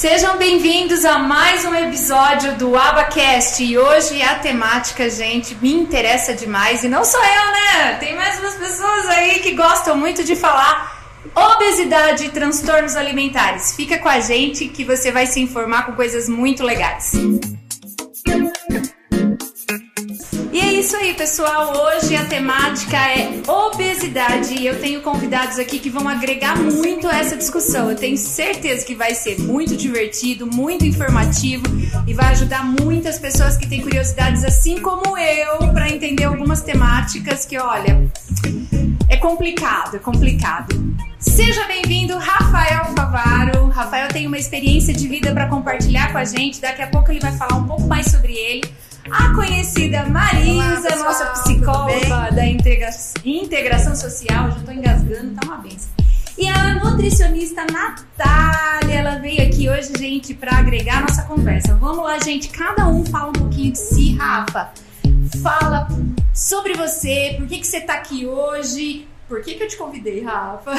Sejam bem-vindos a mais um episódio do Abacast. E hoje a temática, gente, me interessa demais. E não sou eu, né? Tem mais umas pessoas aí que gostam muito de falar obesidade e transtornos alimentares. Fica com a gente que você vai se informar com coisas muito legais. E isso aí, pessoal. Hoje a temática é obesidade e eu tenho convidados aqui que vão agregar muito a essa discussão. Eu tenho certeza que vai ser muito divertido, muito informativo e vai ajudar muitas pessoas que têm curiosidades assim como eu para entender algumas temáticas que, olha, é complicado, é complicado. Seja bem-vindo, Rafael Favaro. Rafael tem uma experiência de vida para compartilhar com a gente. Daqui a pouco ele vai falar um pouco mais sobre ele a conhecida Marisa, Olá, nossa psicóloga da integra integração social. Já estou engasgando, tá uma benção. E a nutricionista Natália, ela veio aqui hoje, gente, para agregar a nossa conversa. Vamos lá, gente, cada um fala um pouquinho de si, Rafa. Fala sobre você, por que, que você tá aqui hoje, por que, que eu te convidei, Rafa?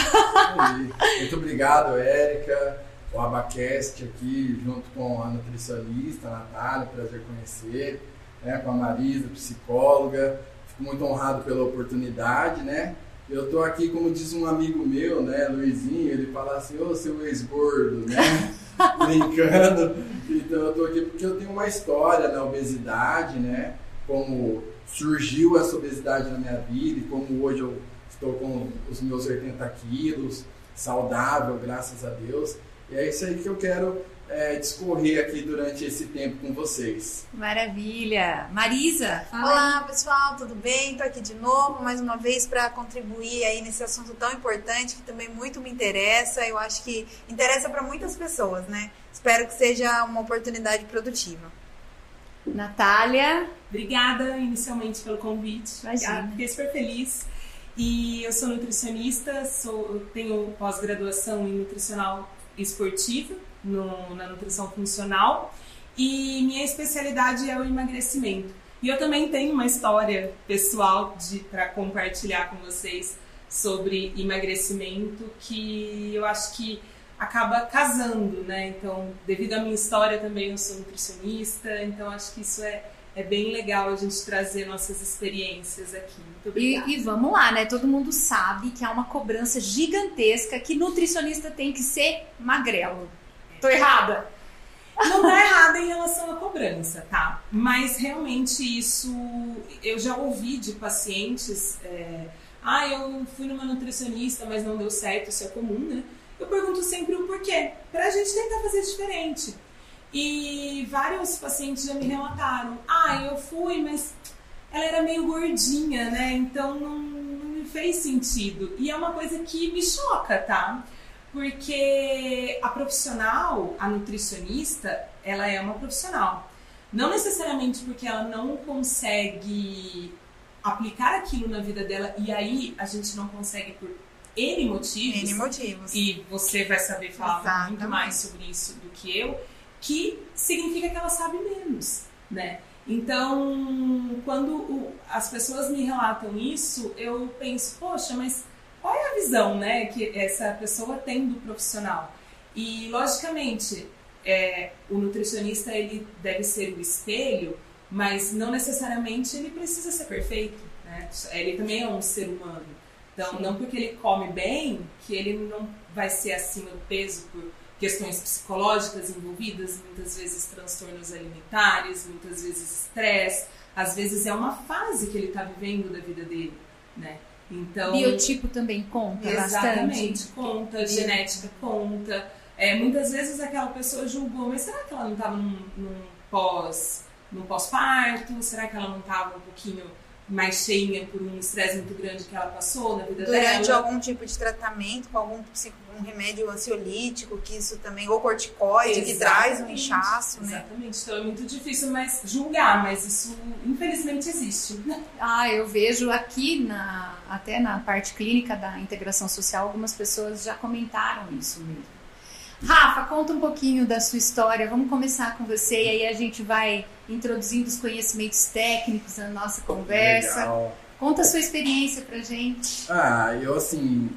Muito obrigado, Érica. O Abacast aqui, junto com a nutricionista Natália, prazer conhecer né, com a Marisa, psicóloga. Fico muito honrado pela oportunidade, né? Eu estou aqui, como diz um amigo meu, né, Luizinho, ele fala assim, ô seu ex-gordo, né? Brincando. Então eu estou aqui porque eu tenho uma história da obesidade, né? Como surgiu essa obesidade na minha vida e como hoje eu estou com os meus 80 quilos, saudável, graças a Deus. E é isso aí que eu quero é, discorrer aqui durante esse tempo com vocês. Maravilha! Marisa, Olá, pessoal, tudo bem? Estou aqui de novo, mais uma vez, para contribuir aí nesse assunto tão importante que também muito me interessa. Eu acho que interessa para muitas pessoas, né? Espero que seja uma oportunidade produtiva. Natália. Obrigada inicialmente pelo convite. Imagina. Fiquei super feliz. E eu sou nutricionista, sou, tenho pós-graduação em nutricional esportiva no, na nutrição funcional e minha especialidade é o emagrecimento. E eu também tenho uma história pessoal para compartilhar com vocês sobre emagrecimento que eu acho que acaba casando, né? Então, devido à minha história também eu sou nutricionista, então acho que isso é é bem legal a gente trazer nossas experiências aqui. Muito obrigada. E, e, vamos lá, né? Todo mundo sabe que há uma cobrança gigantesca que nutricionista tem que ser magrelo. Tô errada? Não tá errada em relação à cobrança, tá? Mas realmente isso eu já ouvi de pacientes. É, ah, eu fui numa nutricionista, mas não deu certo, isso é comum, né? Eu pergunto sempre o porquê, pra gente tentar fazer diferente. E vários pacientes já me relataram: ah, eu fui, mas ela era meio gordinha, né? Então não, não me fez sentido. E é uma coisa que me choca, tá? Porque a profissional, a nutricionista, ela é uma profissional. Não necessariamente porque ela não consegue aplicar aquilo na vida dela e aí a gente não consegue por N motivos. N motivos. E você vai saber falar Exatamente. muito mais sobre isso do que eu, que significa que ela sabe menos, né? Então, quando o, as pessoas me relatam isso, eu penso, poxa, mas qual é a visão né, que essa pessoa tem do profissional. E, logicamente, é, o nutricionista ele deve ser o espelho, mas não necessariamente ele precisa ser perfeito. Né? Ele também é um ser humano. Então, Sim. não porque ele come bem, que ele não vai ser acima do peso por questões psicológicas envolvidas, muitas vezes transtornos alimentares, muitas vezes estresse, às vezes é uma fase que ele está vivendo da vida dele, né? Então, Biotipo também conta exatamente, bastante. conta, genética conta. É, muitas vezes aquela pessoa julgou, mas será que ela não estava num, num pós num pós-parto? Será que ela não estava um pouquinho mais cheia por um estresse muito grande que ela passou na vida Durante dela? Durante algum tipo de tratamento, com algum um remédio ansiolítico, que isso também, ou corticoide, Exatamente. que traz um inchaço, né? Exatamente. Então é muito difícil mas, julgar, mas isso infelizmente existe. Ah, eu vejo aqui, na, até na parte clínica da integração social, algumas pessoas já comentaram isso mesmo. Rafa, conta um pouquinho da sua história. Vamos começar com você e aí a gente vai introduzindo os conhecimentos técnicos na nossa conversa. Legal. Conta a sua experiência pra gente. Ah, eu assim,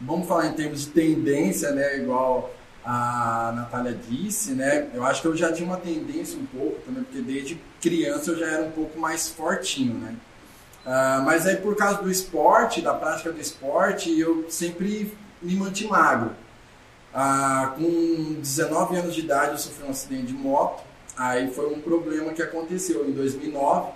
vamos falar em termos de tendência, né? Igual a Natália disse, né? Eu acho que eu já tinha uma tendência um pouco também, porque desde criança eu já era um pouco mais fortinho, né? Uh, mas aí por causa do esporte, da prática do esporte, eu sempre me mantive magro. Uh, com 19 anos de idade eu sofri um acidente de moto, aí foi um problema que aconteceu em 2009.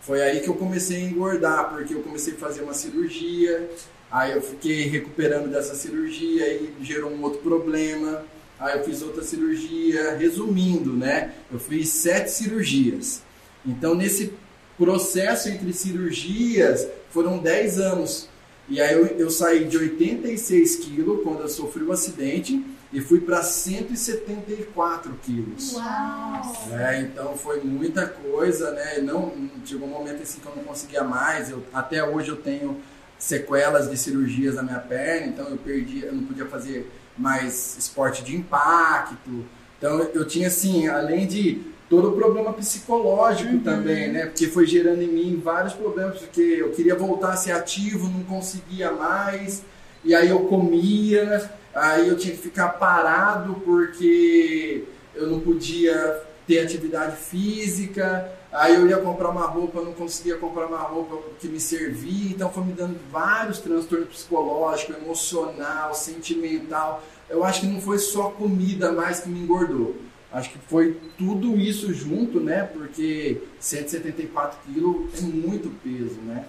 Foi aí que eu comecei a engordar, porque eu comecei a fazer uma cirurgia, aí eu fiquei recuperando dessa cirurgia e gerou um outro problema. Aí eu fiz outra cirurgia, resumindo, né? Eu fiz sete cirurgias. Então nesse processo entre cirurgias foram 10 anos. E aí eu, eu saí de 86 quilos quando eu sofri o um acidente e fui para 174 quilos. Uau! É, então foi muita coisa, né? Não, chegou um momento assim que eu não conseguia mais. Eu, até hoje eu tenho sequelas de cirurgias na minha perna, então eu perdi, eu não podia fazer mais esporte de impacto. Então eu tinha assim, além de todo o problema psicológico uhum. também, né? Porque foi gerando em mim vários problemas, porque eu queria voltar a ser ativo, não conseguia mais, e aí eu comia, aí eu tinha que ficar parado porque eu não podia ter atividade física, aí eu ia comprar uma roupa, não conseguia comprar uma roupa que me servia, então foi me dando vários transtornos psicológicos, emocional, sentimental. Eu acho que não foi só comida mais que me engordou Acho que foi tudo isso junto, né? Porque 174 quilos é muito peso, né?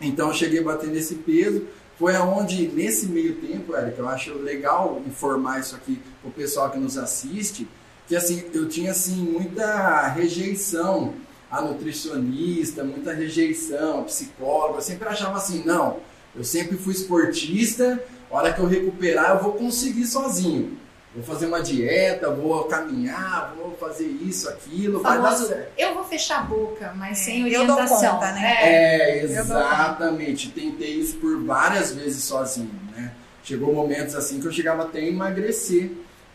Então eu cheguei a bater nesse peso. Foi aonde, nesse meio tempo, Eric, eu acho legal informar isso aqui para o pessoal que nos assiste, que assim, eu tinha assim muita rejeição a nutricionista, muita rejeição a psicóloga. Eu sempre achava assim, não, eu sempre fui esportista, hora que eu recuperar eu vou conseguir sozinho vou fazer uma dieta, vou caminhar, vou fazer isso, aquilo, vai dar certo. Eu vou fechar a boca, mas é, sem orientação. Conta, né? É, é exatamente. Tentei isso por várias vezes sozinho, né? Chegou momentos assim que eu chegava até a emagrecer,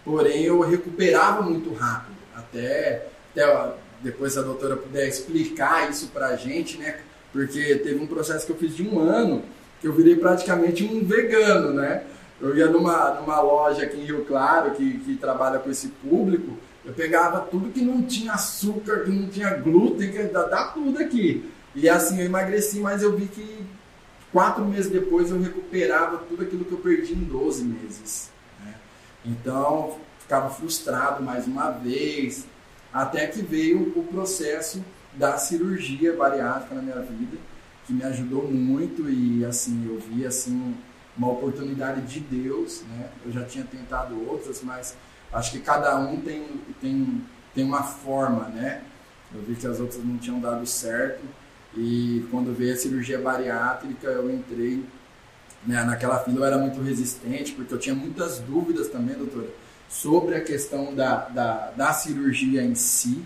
porém eu recuperava muito rápido. Até, até depois a doutora puder explicar isso pra gente, né? Porque teve um processo que eu fiz de um ano que eu virei praticamente um vegano, né? Eu ia numa, numa loja aqui em Rio Claro, que, que trabalha com esse público, eu pegava tudo que não tinha açúcar, que não tinha glúten, que dá, dá tudo aqui. E assim eu emagreci, mas eu vi que quatro meses depois eu recuperava tudo aquilo que eu perdi em 12 meses. Então ficava frustrado mais uma vez, até que veio o processo da cirurgia bariátrica na minha vida, que me ajudou muito e assim eu vi assim uma oportunidade de Deus, né? Eu já tinha tentado outras, mas acho que cada um tem, tem, tem uma forma, né? Eu vi que as outras não tinham dado certo e quando veio a cirurgia bariátrica eu entrei né, naquela fila, eu era muito resistente porque eu tinha muitas dúvidas também, doutora, sobre a questão da, da, da cirurgia em si,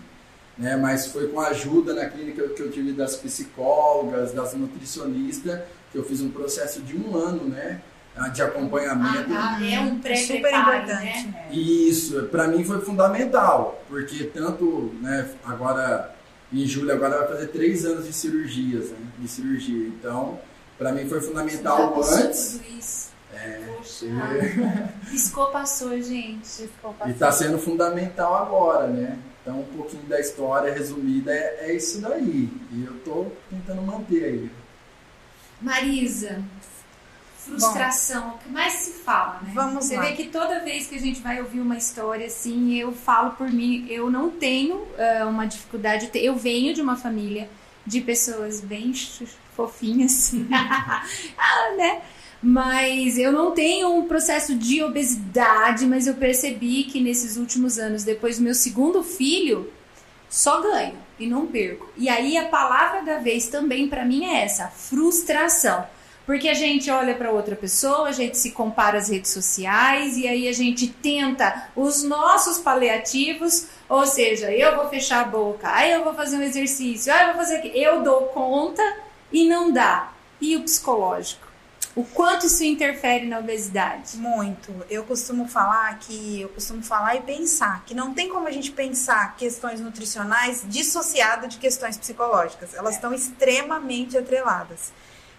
né? Mas foi com a ajuda na clínica que eu tive das psicólogas, das nutricionistas, que eu fiz um processo de um ano, né? De acompanhamento. Ah, tá. é um pré super importante. Né? Isso, para mim foi fundamental, porque tanto, né, agora em julho agora vai fazer três anos de cirurgias, né, de cirurgia. Então, para mim foi fundamental antes. Tudo isso. É, Poxa, piscou, passou, gente. Piscou, passou. E está sendo fundamental agora, né? Então, um pouquinho da história resumida é, é isso daí. E eu estou tentando manter aí. Marisa, frustração, Bom, o que mais se fala, né? Vamos Você lá. vê que toda vez que a gente vai ouvir uma história assim, eu falo por mim, eu não tenho uh, uma dificuldade, eu venho de uma família de pessoas bem fofinhas, ah, né? Mas eu não tenho um processo de obesidade, mas eu percebi que nesses últimos anos, depois do meu segundo filho, só ganho e não perco. E aí a palavra da vez também para mim é essa, frustração. Porque a gente olha para outra pessoa, a gente se compara às redes sociais e aí a gente tenta os nossos paliativos, ou seja, eu vou fechar a boca, aí eu vou fazer um exercício, aí eu vou fazer aqui, eu dou conta e não dá. E o psicológico? O quanto isso interfere na obesidade? Muito. Eu costumo falar que eu costumo falar e pensar que não tem como a gente pensar questões nutricionais dissociado de questões psicológicas. Elas estão extremamente atreladas.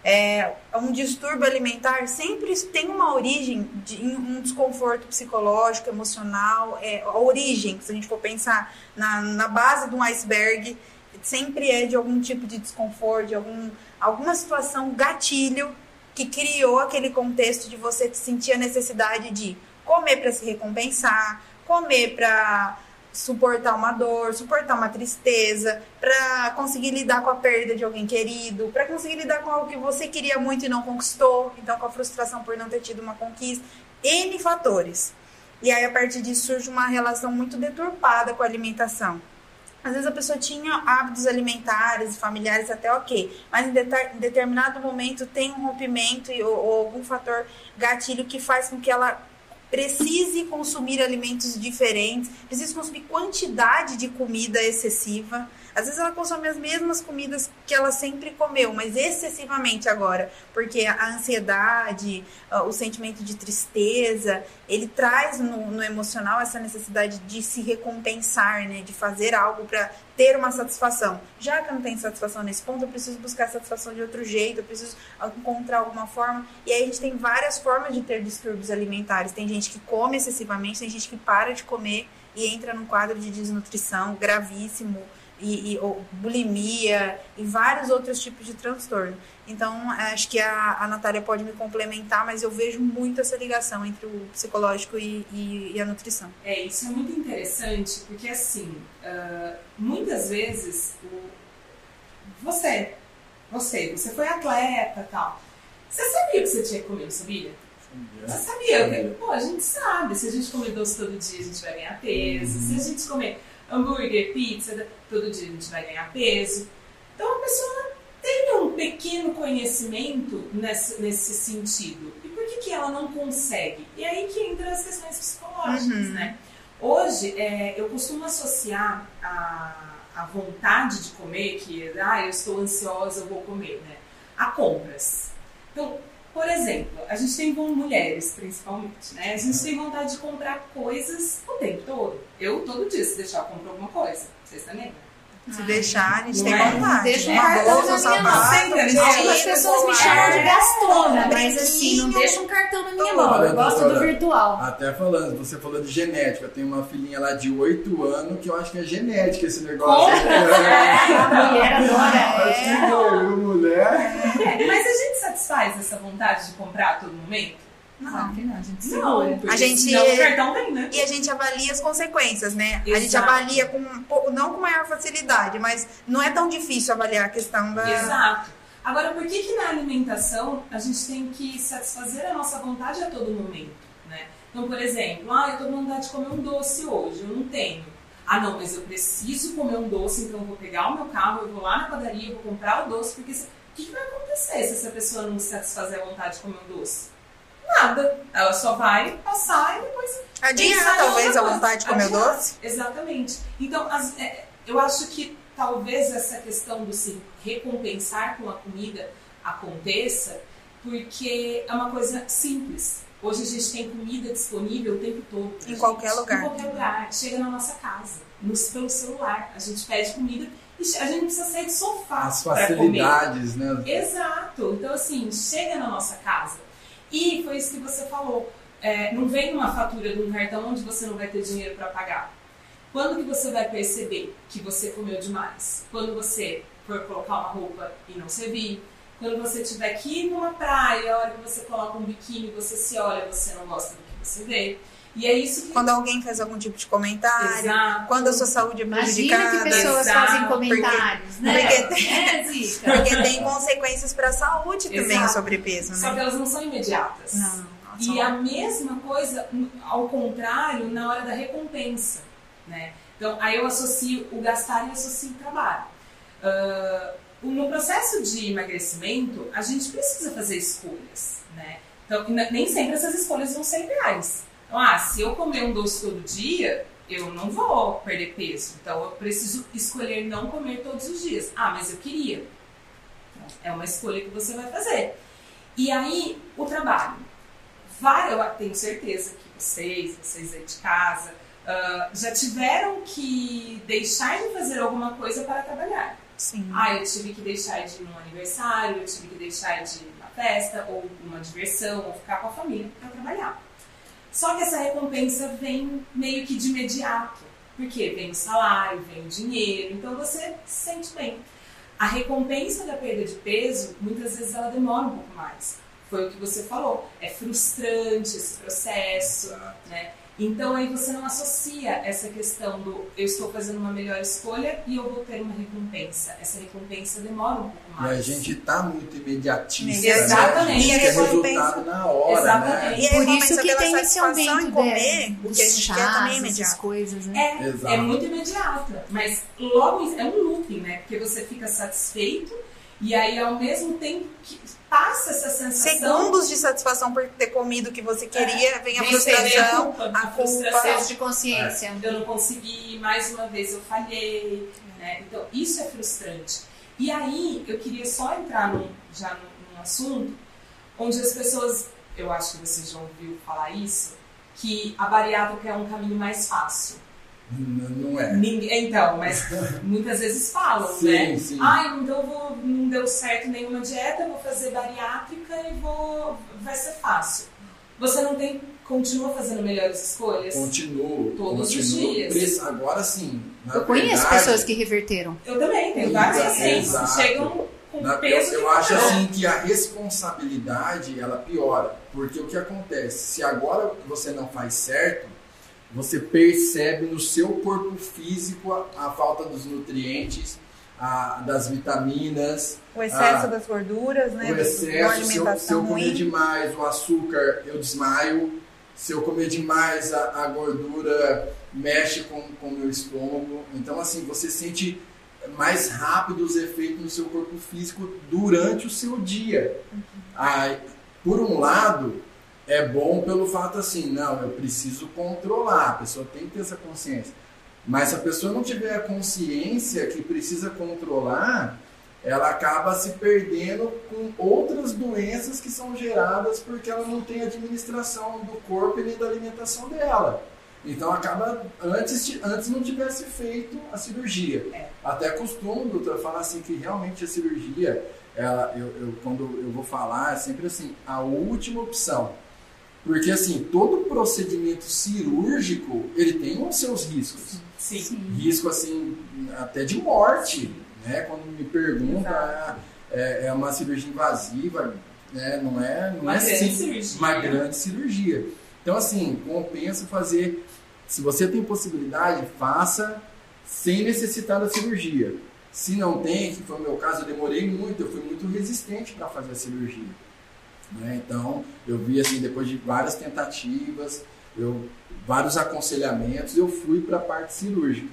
É, um distúrbio alimentar sempre tem uma origem de um desconforto psicológico, emocional. É, a origem, se a gente for pensar na, na base de um iceberg, sempre é de algum tipo de desconforto, de algum, alguma situação gatilho que criou aquele contexto de você sentir a necessidade de comer para se recompensar, comer para suportar uma dor, suportar uma tristeza, para conseguir lidar com a perda de alguém querido, para conseguir lidar com algo que você queria muito e não conquistou, então com a frustração por não ter tido uma conquista, N fatores. E aí a partir disso surge uma relação muito deturpada com a alimentação. Às vezes a pessoa tinha hábitos alimentares e familiares até ok, mas em, em determinado momento tem um rompimento ou, ou algum fator gatilho que faz com que ela precise consumir alimentos diferentes, precise consumir quantidade de comida excessiva. Às vezes ela consome as mesmas comidas que ela sempre comeu, mas excessivamente agora, porque a ansiedade, o sentimento de tristeza, ele traz no, no emocional essa necessidade de se recompensar, né, de fazer algo para ter uma satisfação. Já que eu não tenho satisfação nesse ponto, eu preciso buscar satisfação de outro jeito, eu preciso encontrar alguma forma. E aí a gente tem várias formas de ter distúrbios alimentares. Tem gente que come excessivamente, tem gente que para de comer e entra num quadro de desnutrição gravíssimo e, e ou, bulimia e vários outros tipos de transtorno. Então, acho que a, a Natália pode me complementar, mas eu vejo muito essa ligação entre o psicológico e, e, e a nutrição. É, isso é muito interessante, porque assim, uh, muitas vezes o, você, você, você foi atleta tal. Você sabia que você tinha que comer, sabia? Você sabia? Que, pô, a gente sabe, se a gente comer doce todo dia, a gente vai ganhar peso. Se a gente comer hambúrguer, pizza, todo dia a gente vai ganhar peso. Então a pessoa tem um pequeno conhecimento nesse, nesse sentido. E por que, que ela não consegue? E aí que entra as questões psicológicas, uhum. né? Hoje, é, eu costumo associar a, a vontade de comer, que ah, eu estou ansiosa, eu vou comer, né? A compras. Então, por exemplo, a gente tem com mulheres, principalmente, né? A gente tem vontade de comprar coisas o tempo todo. Eu, todo dia, se deixar, eu compro alguma coisa. Vocês também, né? Se deixar, a gente tem é? vontade. Deixa um cartão na minha mão. Algumas pessoas me chamam de gastona, mas assim, não deixa um cartão na minha mão. Eu gosto do virtual. Até falando, você falou de genética. Eu tenho uma filhinha lá de 8 anos que eu acho que é genética esse negócio. É, a mulher adora. Acho que mulher. É, mas a gente satisfaz essa vontade de comprar a todo momento? Não, claro que não, a gente segura. Não, a gente, não, o cartão vem, né? E a gente avalia as consequências, né? Exato. A gente avalia com, não com maior facilidade, mas não é tão difícil avaliar a questão da... Exato. Agora, por que que na alimentação a gente tem que satisfazer a nossa vontade a todo momento, né? Então, por exemplo, ah, eu tô com vontade de comer um doce hoje, eu não tenho. Ah, não, mas eu preciso comer um doce, então eu vou pegar o meu carro, eu vou lá na padaria, eu vou comprar o doce, porque o que, que vai acontecer se essa pessoa não satisfazer a vontade de comer um doce? Nada. Ela só vai passar e depois. Adianta, talvez, a vontade de comer Adianta. doce? Exatamente. Então, as, é, eu acho que talvez essa questão do se recompensar com a comida aconteça, porque é uma coisa simples. Hoje a gente tem comida disponível o tempo todo. Em qualquer lugar. Em qualquer lugar. Chega na nossa casa, no, pelo celular. A gente pede comida e a gente não precisa sair de sofá. As facilidades, né? Exato. Então, assim, chega na nossa casa. E foi isso que você falou. É, não vem uma fatura de um cartão onde você não vai ter dinheiro para pagar. Quando que você vai perceber que você comeu demais? Quando você for colocar uma roupa e não servir. Quando você tiver que ir numa praia, a hora que você coloca um biquíni, você se olha, você não gosta do que você vê. E é isso que... Quando alguém faz algum tipo de comentário, Exato. quando a sua saúde é prejudicada. Imagina que pessoas Exato. fazem comentários, porque, né? Porque tem, é, porque tem consequências para a saúde também Exato. o sobrepeso, né? Só que elas não são imediatas. Não. E a mesma coisa, ao contrário, na hora da recompensa, né? Então, aí eu associo o gastar e associo o trabalho. Uh, no processo de emagrecimento, a gente precisa fazer escolhas, né? Então, nem sempre essas escolhas vão ser ideais. Então, ah, se eu comer um doce todo dia, eu não vou perder peso. Então, eu preciso escolher não comer todos os dias. Ah, mas eu queria. É uma escolha que você vai fazer. E aí, o trabalho. Vai, eu tenho certeza que vocês, vocês aí de casa, uh, já tiveram que deixar de fazer alguma coisa para trabalhar. Sim. Ah, eu tive que deixar de ir num aniversário, eu tive que deixar de ir numa festa, ou uma diversão, ou ficar com a família para trabalhar. Só que essa recompensa vem meio que de imediato. Porque vem o salário, vem o dinheiro, então você se sente bem. A recompensa da perda de peso, muitas vezes ela demora um pouco mais. Foi o que você falou. É frustrante esse processo, né? Então aí você não associa essa questão do eu estou fazendo uma melhor escolha e eu vou ter uma recompensa. Essa recompensa demora um pouco mais. E a gente está muito imediatista. Né? Exatamente. Né? A gente quer resultado na hora, Exatamente. né? E por isso que tem esse aumento em comer, o que a gente quer também é imediato. coisas, né? É, é muito imediata, mas logo é um looping, né? Porque você fica satisfeito e aí ao mesmo tempo que passa essa sensação. Segundos de satisfação por ter comido o que você queria, é, vem a frustração, a culpa, a culpa. de consciência. É. Eu não consegui, mais uma vez eu falhei. Né? Então, isso é frustrante. E aí, eu queria só entrar num, já num, num assunto onde as pessoas, eu acho que você já ouviu falar isso, que a bariátrica é um caminho mais fácil. Não é. Ninguém, então, mas muitas vezes falam, sim, né? Sim. Ah, então vou, não deu certo nenhuma dieta, vou fazer bariátrica e vou. vai ser fácil. Você não tem. Continua fazendo melhores escolhas? Continuo. Todos continuo. os dias. Agora sim. eu conheço pessoas que reverteram. Eu também, tenho vários pacientes que chegam com na, peso. Eu, eu acho assim que a responsabilidade ela piora. Porque o que acontece? Se agora você não faz certo você percebe no seu corpo físico a, a falta dos nutrientes, a, das vitaminas. O excesso a, das gorduras, né? O excesso, se eu, se eu comer demais o açúcar, eu desmaio. Se eu comer demais a, gordura, mexe com o meu estômago. Então, assim, você sente mais rápido os efeitos no seu corpo físico durante o seu dia. Uhum. Aí, por um lado, é bom pelo fato assim, não, eu preciso controlar, a pessoa tem que ter essa consciência. Mas se a pessoa não tiver a consciência que precisa controlar, ela acaba se perdendo com outras doenças que são geradas porque ela não tem administração do corpo e nem da alimentação dela. Então acaba antes, antes não tivesse feito a cirurgia. É. Até costumo, doutor, falar assim que realmente a cirurgia, ela, eu, eu, quando eu vou falar, é sempre assim, a última opção. Porque, assim, todo procedimento cirúrgico, ele tem os seus riscos. Sim. Sim. Risco, assim, até de morte, né? Quando me pergunta, ah, é, é, uma cirurgia invasiva, né? Não é, não uma é grande cirurgia. uma grande cirurgia. Então, assim, compensa fazer... Se você tem possibilidade, faça sem necessitar da cirurgia. Se não tem, que foi o meu caso, eu demorei muito, eu fui muito resistente para fazer a cirurgia. Né? Então, eu vi assim, depois de várias tentativas, eu, vários aconselhamentos, eu fui para a parte cirúrgica.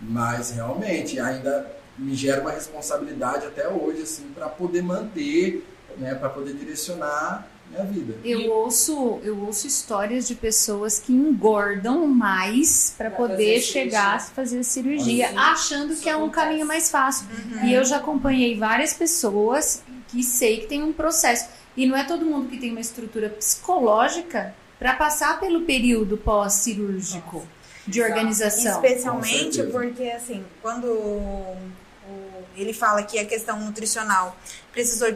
Mas realmente ainda me gera uma responsabilidade até hoje assim para poder manter, né, para poder direcionar minha vida. Eu ouço, eu ouço histórias de pessoas que engordam mais para poder chegar a fazer a cirurgia, achando que é um caminho mais fácil. Uhum. E eu já acompanhei várias pessoas que sei que tem um processo e não é todo mundo que tem uma estrutura psicológica para passar pelo período pós-cirúrgico de organização. Especialmente porque, assim, quando ele fala que a questão nutricional precisou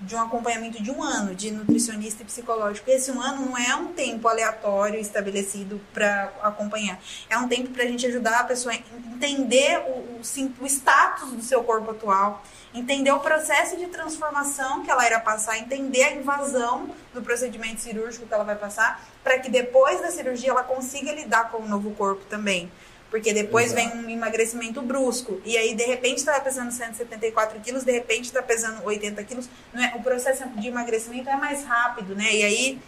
de um acompanhamento de um ano de nutricionista e psicológico. Esse um ano não é um tempo aleatório estabelecido para acompanhar. É um tempo para a gente ajudar a pessoa a entender o, o, o status do seu corpo atual, entender o processo de transformação que ela irá passar, entender a invasão do procedimento cirúrgico que ela vai passar, para que depois da cirurgia ela consiga lidar com o novo corpo também. Porque depois Exato. vem um emagrecimento brusco. E aí, de repente, está pesando 174 quilos, de repente está pesando 80 quilos. Não é, o processo de emagrecimento é mais rápido, né? E aí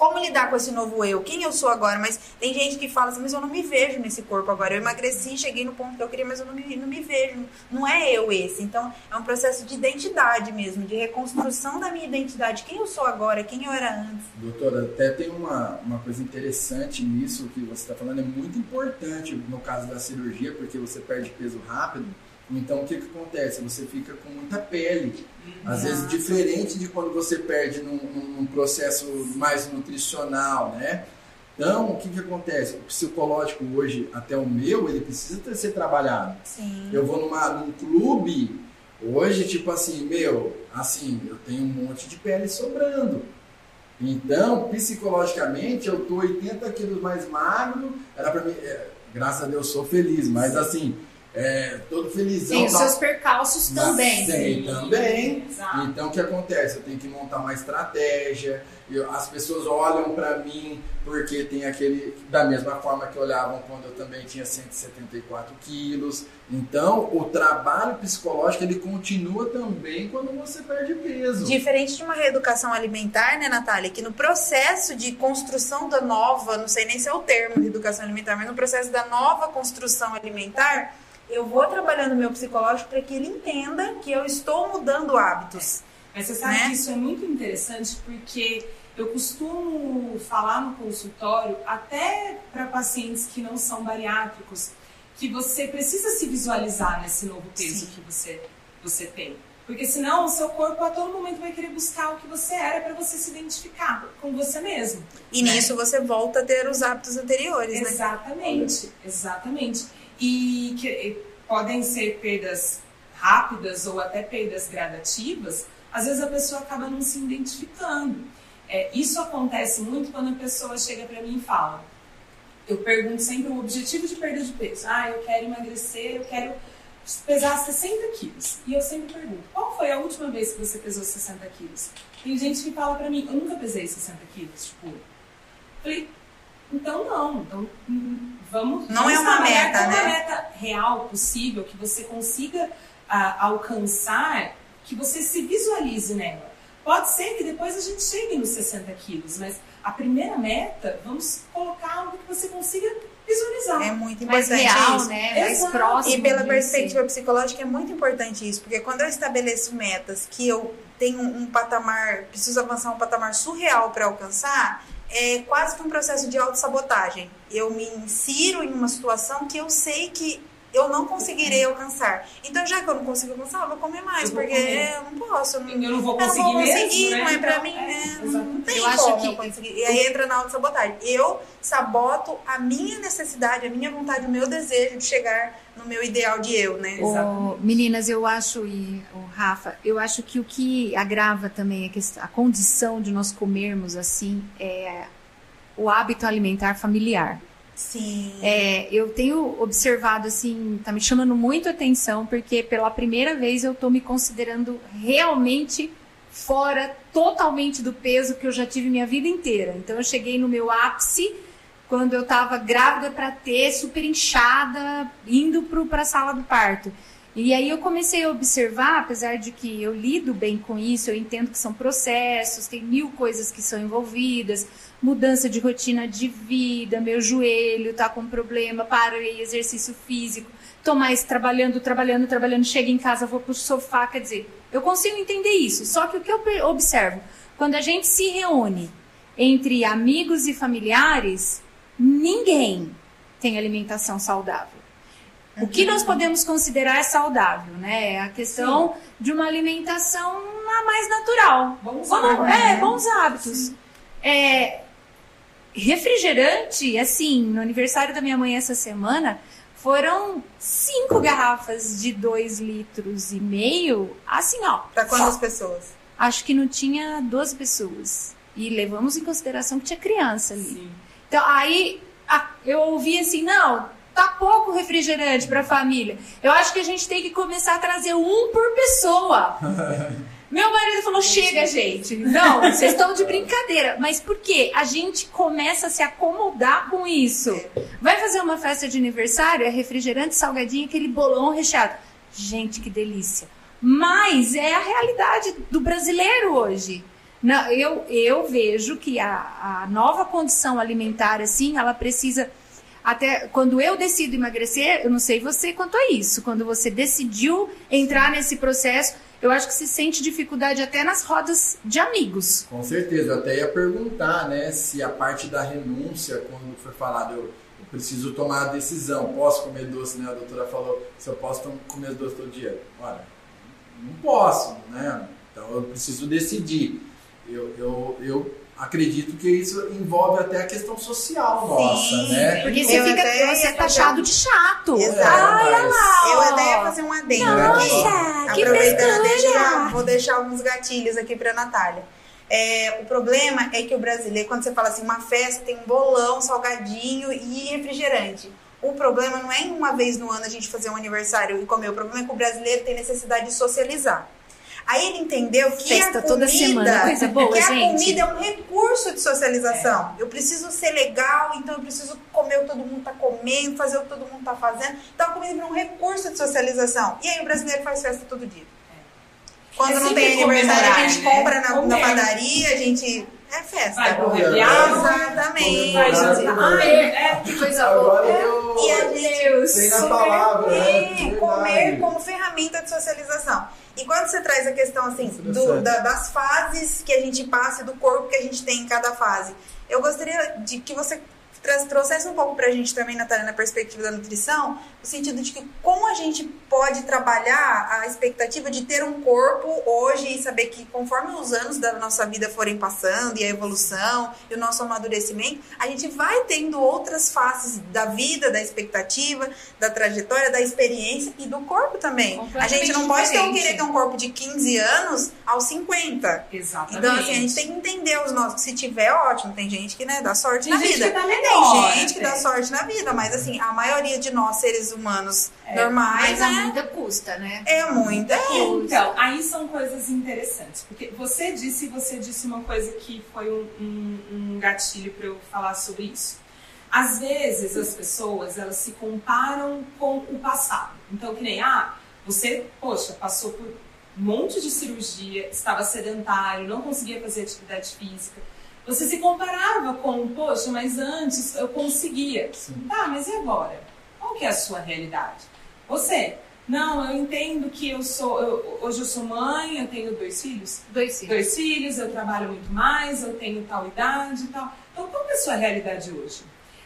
como lidar com esse novo eu? Quem eu sou agora? Mas tem gente que fala assim, mas eu não me vejo nesse corpo agora. Eu emagreci, cheguei no ponto que eu queria, mas eu não me, não me vejo. Não é eu esse. Então, é um processo de identidade mesmo, de reconstrução da minha identidade. Quem eu sou agora? Quem eu era antes? Doutora, até tem uma, uma coisa interessante nisso que você está falando. É muito importante no caso da cirurgia, porque você perde peso rápido. Então, o que, que acontece? Você fica com muita pele. Às vezes, diferente de quando você perde num, num processo mais nutricional, né? Então, o que, que acontece? O psicológico hoje, até o meu, ele precisa ter, ser trabalhado. Sim. Eu vou numa, num clube, hoje, tipo assim, meu, assim, eu tenho um monte de pele sobrando. Então, psicologicamente, eu tô 80 quilos mais magro, era pra mim, é, graças a Deus, sou feliz, mas assim, é, todo felizão. Tem os seus percalços também. Tem também. Exato. Então o que acontece? Eu tenho que montar uma estratégia. eu- as pessoas olham para mim porque tem aquele. Da mesma forma que olhavam quando eu também tinha 174 quilos. Então o trabalho psicológico ele continua também quando você perde peso. Diferente de uma reeducação alimentar, né, Natália? Que no processo de construção da nova, não sei nem se é o termo de educação alimentar, mas no processo da nova construção alimentar, eu vou trabalhando o meu psicológico para que ele entenda que eu estou mudando hábitos. Mas você sabe Né? que isso é muito interessante porque eu costumo falar no consultório, até para pacientes que não são bariátricos, que você precisa se visualizar nesse novo peso Sim. que você, você tem. Porque senão o seu corpo a todo momento vai querer buscar o que você era para você se identificar com você mesmo. E Né? nisso você volta a ter os hábitos anteriores, né? Exatamente, exatamente. E que podem ser perdas rápidas ou até perdas gradativas, às vezes a pessoa acaba não se identificando. É, isso acontece muito quando a pessoa chega para mim e fala. Eu pergunto sempre o objetivo de perda de peso. Ah, eu quero emagrecer, eu quero pesar 60 quilos. E eu sempre pergunto, qual foi a última vez que você pesou 60 quilos? Tem gente que fala pra mim, eu nunca pesei 60 quilos. Tipo, falei, então não. Então vamos. Não vamos é uma meta, com uma né? meta real possível que você consiga ah, alcançar, que você se visualize nela. Pode ser que depois a gente chegue nos 60 quilos, mas a primeira meta, vamos colocar algo que você consiga visualizar. É muito Mais importante real, isso. né? Mais Exato. próximo. E pela perspectiva psicológica é muito importante isso, porque quando eu estabeleço metas que eu tenho um patamar, preciso avançar um patamar surreal para alcançar, é quase que um processo de autossabotagem. Eu me insiro em uma situação que eu sei que eu não conseguirei alcançar. Então, já que eu não consigo alcançar, eu vou comer mais, Eu porque comer. eu não posso. Eu não, Eu não vou eu não conseguir vou conseguir, mesmo, né? não é pra Então, mim, é, né? Não tem Eu acho como que- eu conseguir. E aí entra na autossabotagem. Eu saboto a minha necessidade, a minha vontade, o meu desejo de chegar no meu ideal de eu, né? Exatamente. meninas, eu acho, e o Rafa, eu acho que o que agrava também a, questão, a condição de nós comermos assim é o hábito alimentar familiar. Sim. É, eu tenho observado assim, tá me chamando muito atenção, porque pela primeira vez eu tô me considerando realmente fora totalmente do peso que eu já tive minha vida inteira. Então eu cheguei no meu ápice quando eu tava grávida para ter, super inchada, indo para a sala do parto. E aí eu comecei a observar, apesar de que eu lido bem com isso, eu entendo que são processos, tem mil coisas que são envolvidas, mudança de rotina de vida, meu joelho tá com problema, parei exercício físico, tô mais trabalhando, trabalhando, trabalhando, chego em casa, vou pro sofá, quer dizer, eu consigo entender isso. Só que o que eu observo, quando a gente se reúne entre amigos e familiares, ninguém tem alimentação saudável. O que nós podemos considerar saudável, né? É a questão de uma alimentação a mais natural. Bons Vamos- hábitos, é, bons hábitos. É, refrigerante, assim, no aniversário da minha mãe essa semana, foram cinco garrafas de dois litros e meio, assim, ó. Pra quantas pessoas? Acho que não tinha 12 pessoas. E levamos em consideração que tinha criança ali. Sim. Então, aí a- eu ouvi assim, não, tá pouco refrigerante pra família. Eu acho que a gente tem que começar a trazer um por pessoa. Meu marido falou, chega, gente. Não, vocês estão de brincadeira. Mas por quê? A gente começa a se acomodar com isso. Vai fazer uma festa de aniversário, é refrigerante, salgadinho, aquele bolão recheado. Gente, que delícia. Mas é a realidade do brasileiro hoje. Não, eu, eu vejo que a, a nova condição alimentar, assim, ela precisa. Até quando eu decido emagrecer, eu não sei você quanto a isso. Quando você decidiu entrar nesse processo, eu acho que se sente dificuldade até nas rodas de amigos. Com certeza, até ia perguntar, né, se a parte da renúncia, quando foi falado, eu, eu preciso tomar a decisão, posso comer doce, né? A doutora falou, se eu posso comer doce todo dia. Olha, não posso, né? Então eu preciso decidir. Eu, eu, eu acredito que isso envolve até a questão social nossa, Sim, né? Porque você Eu fica até você é taxado de chato. Exato. Ai, olha lá. Eu até ia fazer um adendo Nossa, aqui. que Aproveitando, deixa vou deixar alguns gatilhos aqui pra Natália. É, o problema é que o brasileiro, quando você fala assim, uma festa tem um bolão, salgadinho e refrigerante. O problema não é em uma vez no ano a gente fazer um aniversário e comer. O problema é que o brasileiro tem necessidade de socializar. Aí ele entendeu que Festa a toda comida, semana, coisa boa, que a gente. comida é um recurso de socialização. Eu preciso ser legal, então eu preciso comer o que todo mundo tá comendo, fazer o que todo mundo tá fazendo. Então a comida é um recurso de socialização. E aí o brasileiro faz festa todo dia. Quando É não tem aniversário, a gente comemorar, compra né? na, na padaria, a gente. É festa. Vai pro hour, Exatamente. vai jantar. Ai, é, Que coisa boa. eu E a gente Deus. tem Super- palavra, né? É, Verdade. comer como ferramenta de socialização. E quando você traz a questão assim do- Interessante. da- das fases que a gente passa e do corpo que a gente tem em cada fase, eu gostaria de que você trouxesse um pouco pra gente também, Natália, na perspectiva da nutrição, no sentido de que como a gente pode trabalhar a expectativa de ter um corpo hoje e saber que conforme os anos da nossa vida forem passando e a evolução e o nosso amadurecimento, a gente vai tendo outras faces da vida, da expectativa, da trajetória, da experiência e do corpo também. A gente não pode ter um, querer ter um corpo de 15 anos aos 50. Exatamente. Então, assim, a gente tem que entender os nossos. Se tiver, ótimo. Tem gente que, né, dá sorte Tem na vida. que tá Tem gente que dá é. sorte na vida, mas assim, a maioria de nós, seres humanos É, normais, Mas a né, muita custa, né? é muito. É. Então, aí são coisas interessantes. Porque você disse, você disse uma coisa que foi um, um- um gatilho para eu falar sobre isso. Às vezes as pessoas elas se comparam com o passado. Então, que nem, ah, você, poxa, passou por um monte de cirurgia, estava sedentário, não conseguia fazer atividade física. Você se comparava com, poxa, mas antes eu conseguia. Sim. Tá, mas e agora? Qual que é a sua realidade? Você, não, eu entendo que eu sou, eu- hoje eu sou mãe, eu tenho dois filhos, Dois filhos. dois filhos, eu trabalho muito mais, eu tenho tal idade e tal. Então, qual que é a sua realidade hoje?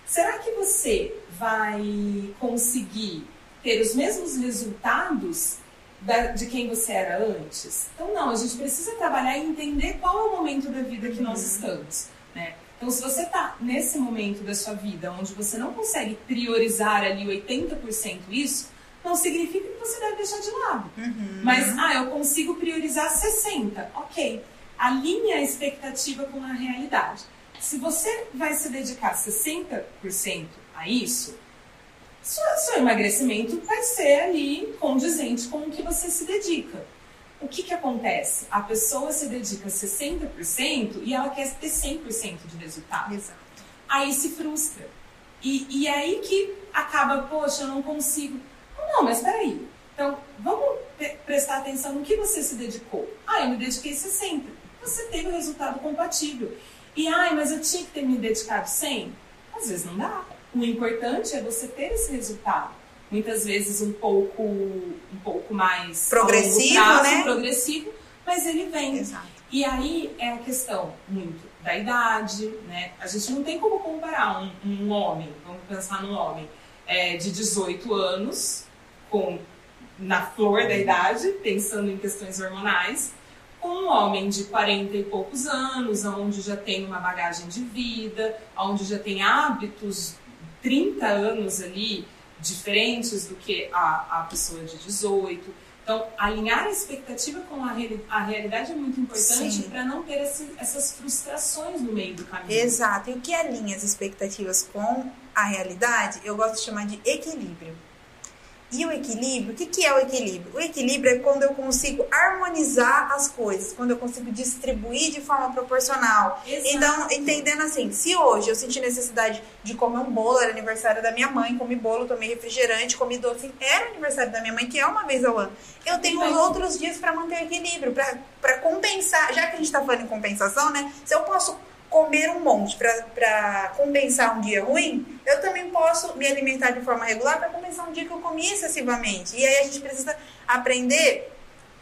Será que você vai conseguir ter os mesmos resultados da- de quem você era antes? Então, não, a gente precisa trabalhar e entender qual é o momento da vida que nós estamos, né? Então, se você está nesse momento da sua vida onde você não consegue priorizar ali 80% isso, não significa que você deve deixar de lado. Uhum. Mas, ah, eu consigo priorizar 60. Ok. Alinhe a expectativa com a realidade. Se você vai se dedicar 60% a isso, sua- seu emagrecimento vai ser ali condizente com o que você se dedica. O que, que acontece? A pessoa se dedica 60% e ela quer ter 100% de resultado Exato. aí se frustra. E, e aí que acaba, poxa, eu não consigo. Não, mas peraí. Então, vamos prestar atenção no que você se dedicou. Ah, eu me dediquei 60. Você teve o resultado compatível. E, ai, mas eu tinha que ter me dedicado 100? Às vezes não dá. O importante é você ter esse resultado. Muitas vezes um pouco, um pouco mais Progressivo, prazo, né? Progressivo, mas ele vem. Exato. E aí é a questão muito da idade, né? A gente não tem como comparar um, um homem, vamos pensar num homem é, de 18 anos, com na flor da idade, pensando em questões hormonais, com um homem de 40 e poucos anos, onde já tem uma bagagem de vida, onde já tem hábitos 30 anos ali diferentes do que a, a pessoa de 18. Então, alinhar a expectativa com a, reali- a realidade é muito importante para não ter esse- essas frustrações no meio do caminho. Exato. E o que alinha as expectativas com a realidade, eu gosto de chamar de equilíbrio. E o equilíbrio, o que, que é o equilíbrio? O equilíbrio é quando eu consigo harmonizar as coisas, quando eu consigo distribuir de forma proporcional. Exato. Então, entendendo assim, se hoje eu senti necessidade de comer um bolo, era aniversário da minha mãe, comi bolo, tomei refrigerante, comi doce, era aniversário da minha mãe, que é uma vez ao ano. Eu tenho os outros dias para manter o equilíbrio, para compensar. Já que a gente tá falando em compensação, né? Se eu posso comer um monte para compensar um dia ruim, eu também posso me alimentar de forma regular para compensar um dia que eu comi excessivamente. E aí a gente precisa aprender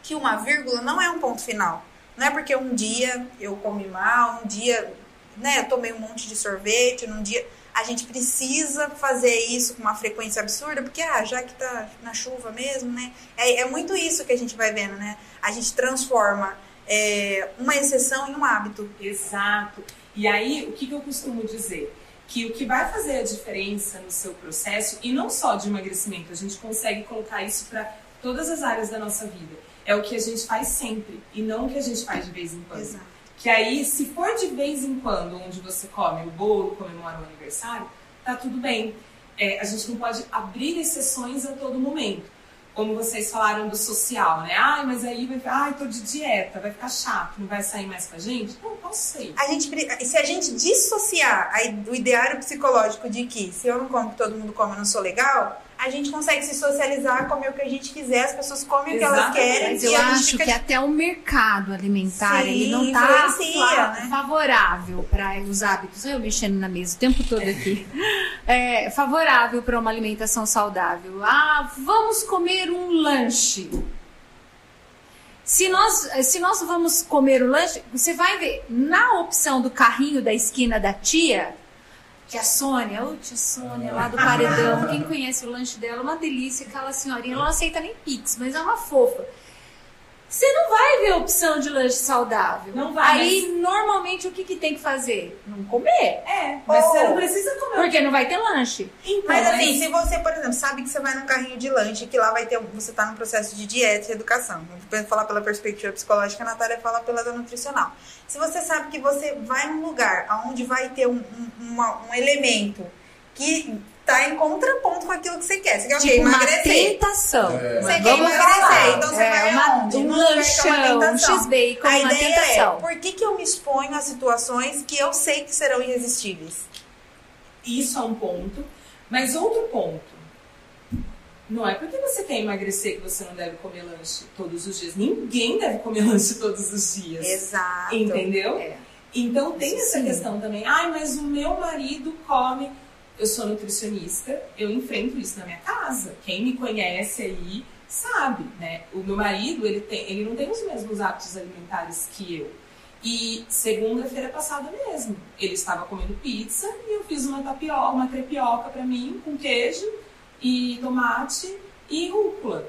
que uma vírgula não é um ponto final. Não é porque um dia eu comi mal, um dia né, eu tomei um monte de sorvete, num dia. A gente precisa fazer isso com uma frequência absurda, porque ah, já que tá na chuva mesmo, né? É, é muito isso que a gente vai vendo, né? A gente transforma é, uma exceção em um hábito. Exato. E aí, o que, que eu costumo dizer? Que o que vai fazer a diferença no seu processo, e não só de emagrecimento, a gente consegue colocar isso para todas as áreas da nossa vida, é o que a gente faz sempre e não o que a gente faz de vez em quando. Exato. Que aí, se for de vez em quando, onde você come o bolo, comemora o aniversário, tá tudo bem. É, a gente não pode abrir exceções a todo momento. Como vocês falaram do social, né? Ai, mas aí vai ai, tô de dieta, vai ficar chato, não vai sair mais com a gente? Não, posso sair. A gente, se a gente dissociar do ideário psicológico de que se eu não como o todo mundo come, eu não sou legal, a gente consegue se socializar, comer o que a gente quiser, as pessoas comem o que elas querem Mas e eu acho fica que até o mercado alimentar Sim, ele não tá fa- né? favorável para os hábitos. Eu mexendo na mesa o tempo todo aqui. É, favorável para uma alimentação saudável. Ah, vamos comer um lanche. Se nós, se nós vamos comer o lanche, você vai ver na opção do carrinho da esquina da tia, tia Sônia, ô tia Sônia lá do Paredão, quem conhece o lanche dela, uma delícia, aquela senhorinha, ela não aceita nem pix, mas é uma fofa. Você não vai ver a opção de lanche saudável. Não vai, Aí, normalmente, o que, que tem que fazer? Não comer. É, mas Oh. você não precisa comer. Porque não vai ter lanche. Então, Mas assim, se você, por exemplo, sabe que você vai num carrinho de lanche, que lá vai ter, você tá num processo de dieta e educação. Vou falar pela perspectiva psicológica, a Natália fala pela da nutricional. Se você sabe que você vai num lugar onde vai ter um, um, uma- um elemento que tá em contraponto com aquilo que você quer. Você quer tipo uma Emagrecer. tentação. É. Você quer Vamos emagrecer, falar. então você É, vai uma-? Um é uma lanchão, um tentação. x-bacon, A uma ideia tentação. é, por que, que eu me exponho a situações que eu sei que serão irresistíveis? Isso é um ponto. Mas outro ponto. Não é porque você quer emagrecer que você não deve comer lanche todos os dias. Ninguém deve comer lanche todos os dias. Exato. Entendeu? É. Então tem Isso essa sim. questão também. Ai, mas o meu marido come. Eu sou nutricionista, eu enfrento isso na minha casa. Quem me conhece aí sabe, né? O meu marido, ele, tem, ele não tem os mesmos hábitos alimentares que eu. E segunda-feira passada mesmo, ele estava comendo pizza e eu fiz uma tapioca, uma crepioca pra mim com queijo e tomate e rúcula.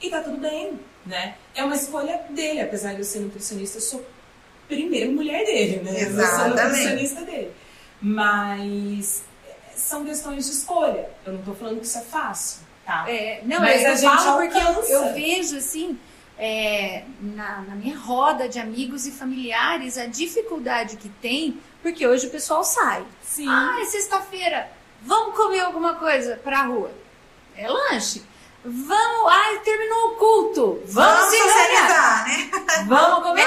E tá tudo bem, né? É uma escolha dele, apesar de eu ser nutricionista, eu sou primeiro mulher dele, né? Eu sou Exatamente. nutricionista dele. Mas são questões de escolha. Eu não tô falando que isso é fácil, tá? É, não, Mas eu, a eu gente falo porque eu, alcança. eu vejo assim, é, na, na minha roda de amigos e familiares, a dificuldade que tem, porque hoje o pessoal sai. Sim. Ah, é sexta-feira, vamos comer alguma coisa pra rua. É lanche. Vamos, ai, terminou o culto. Vamos, Vamos se socializar, né? Vamos comer.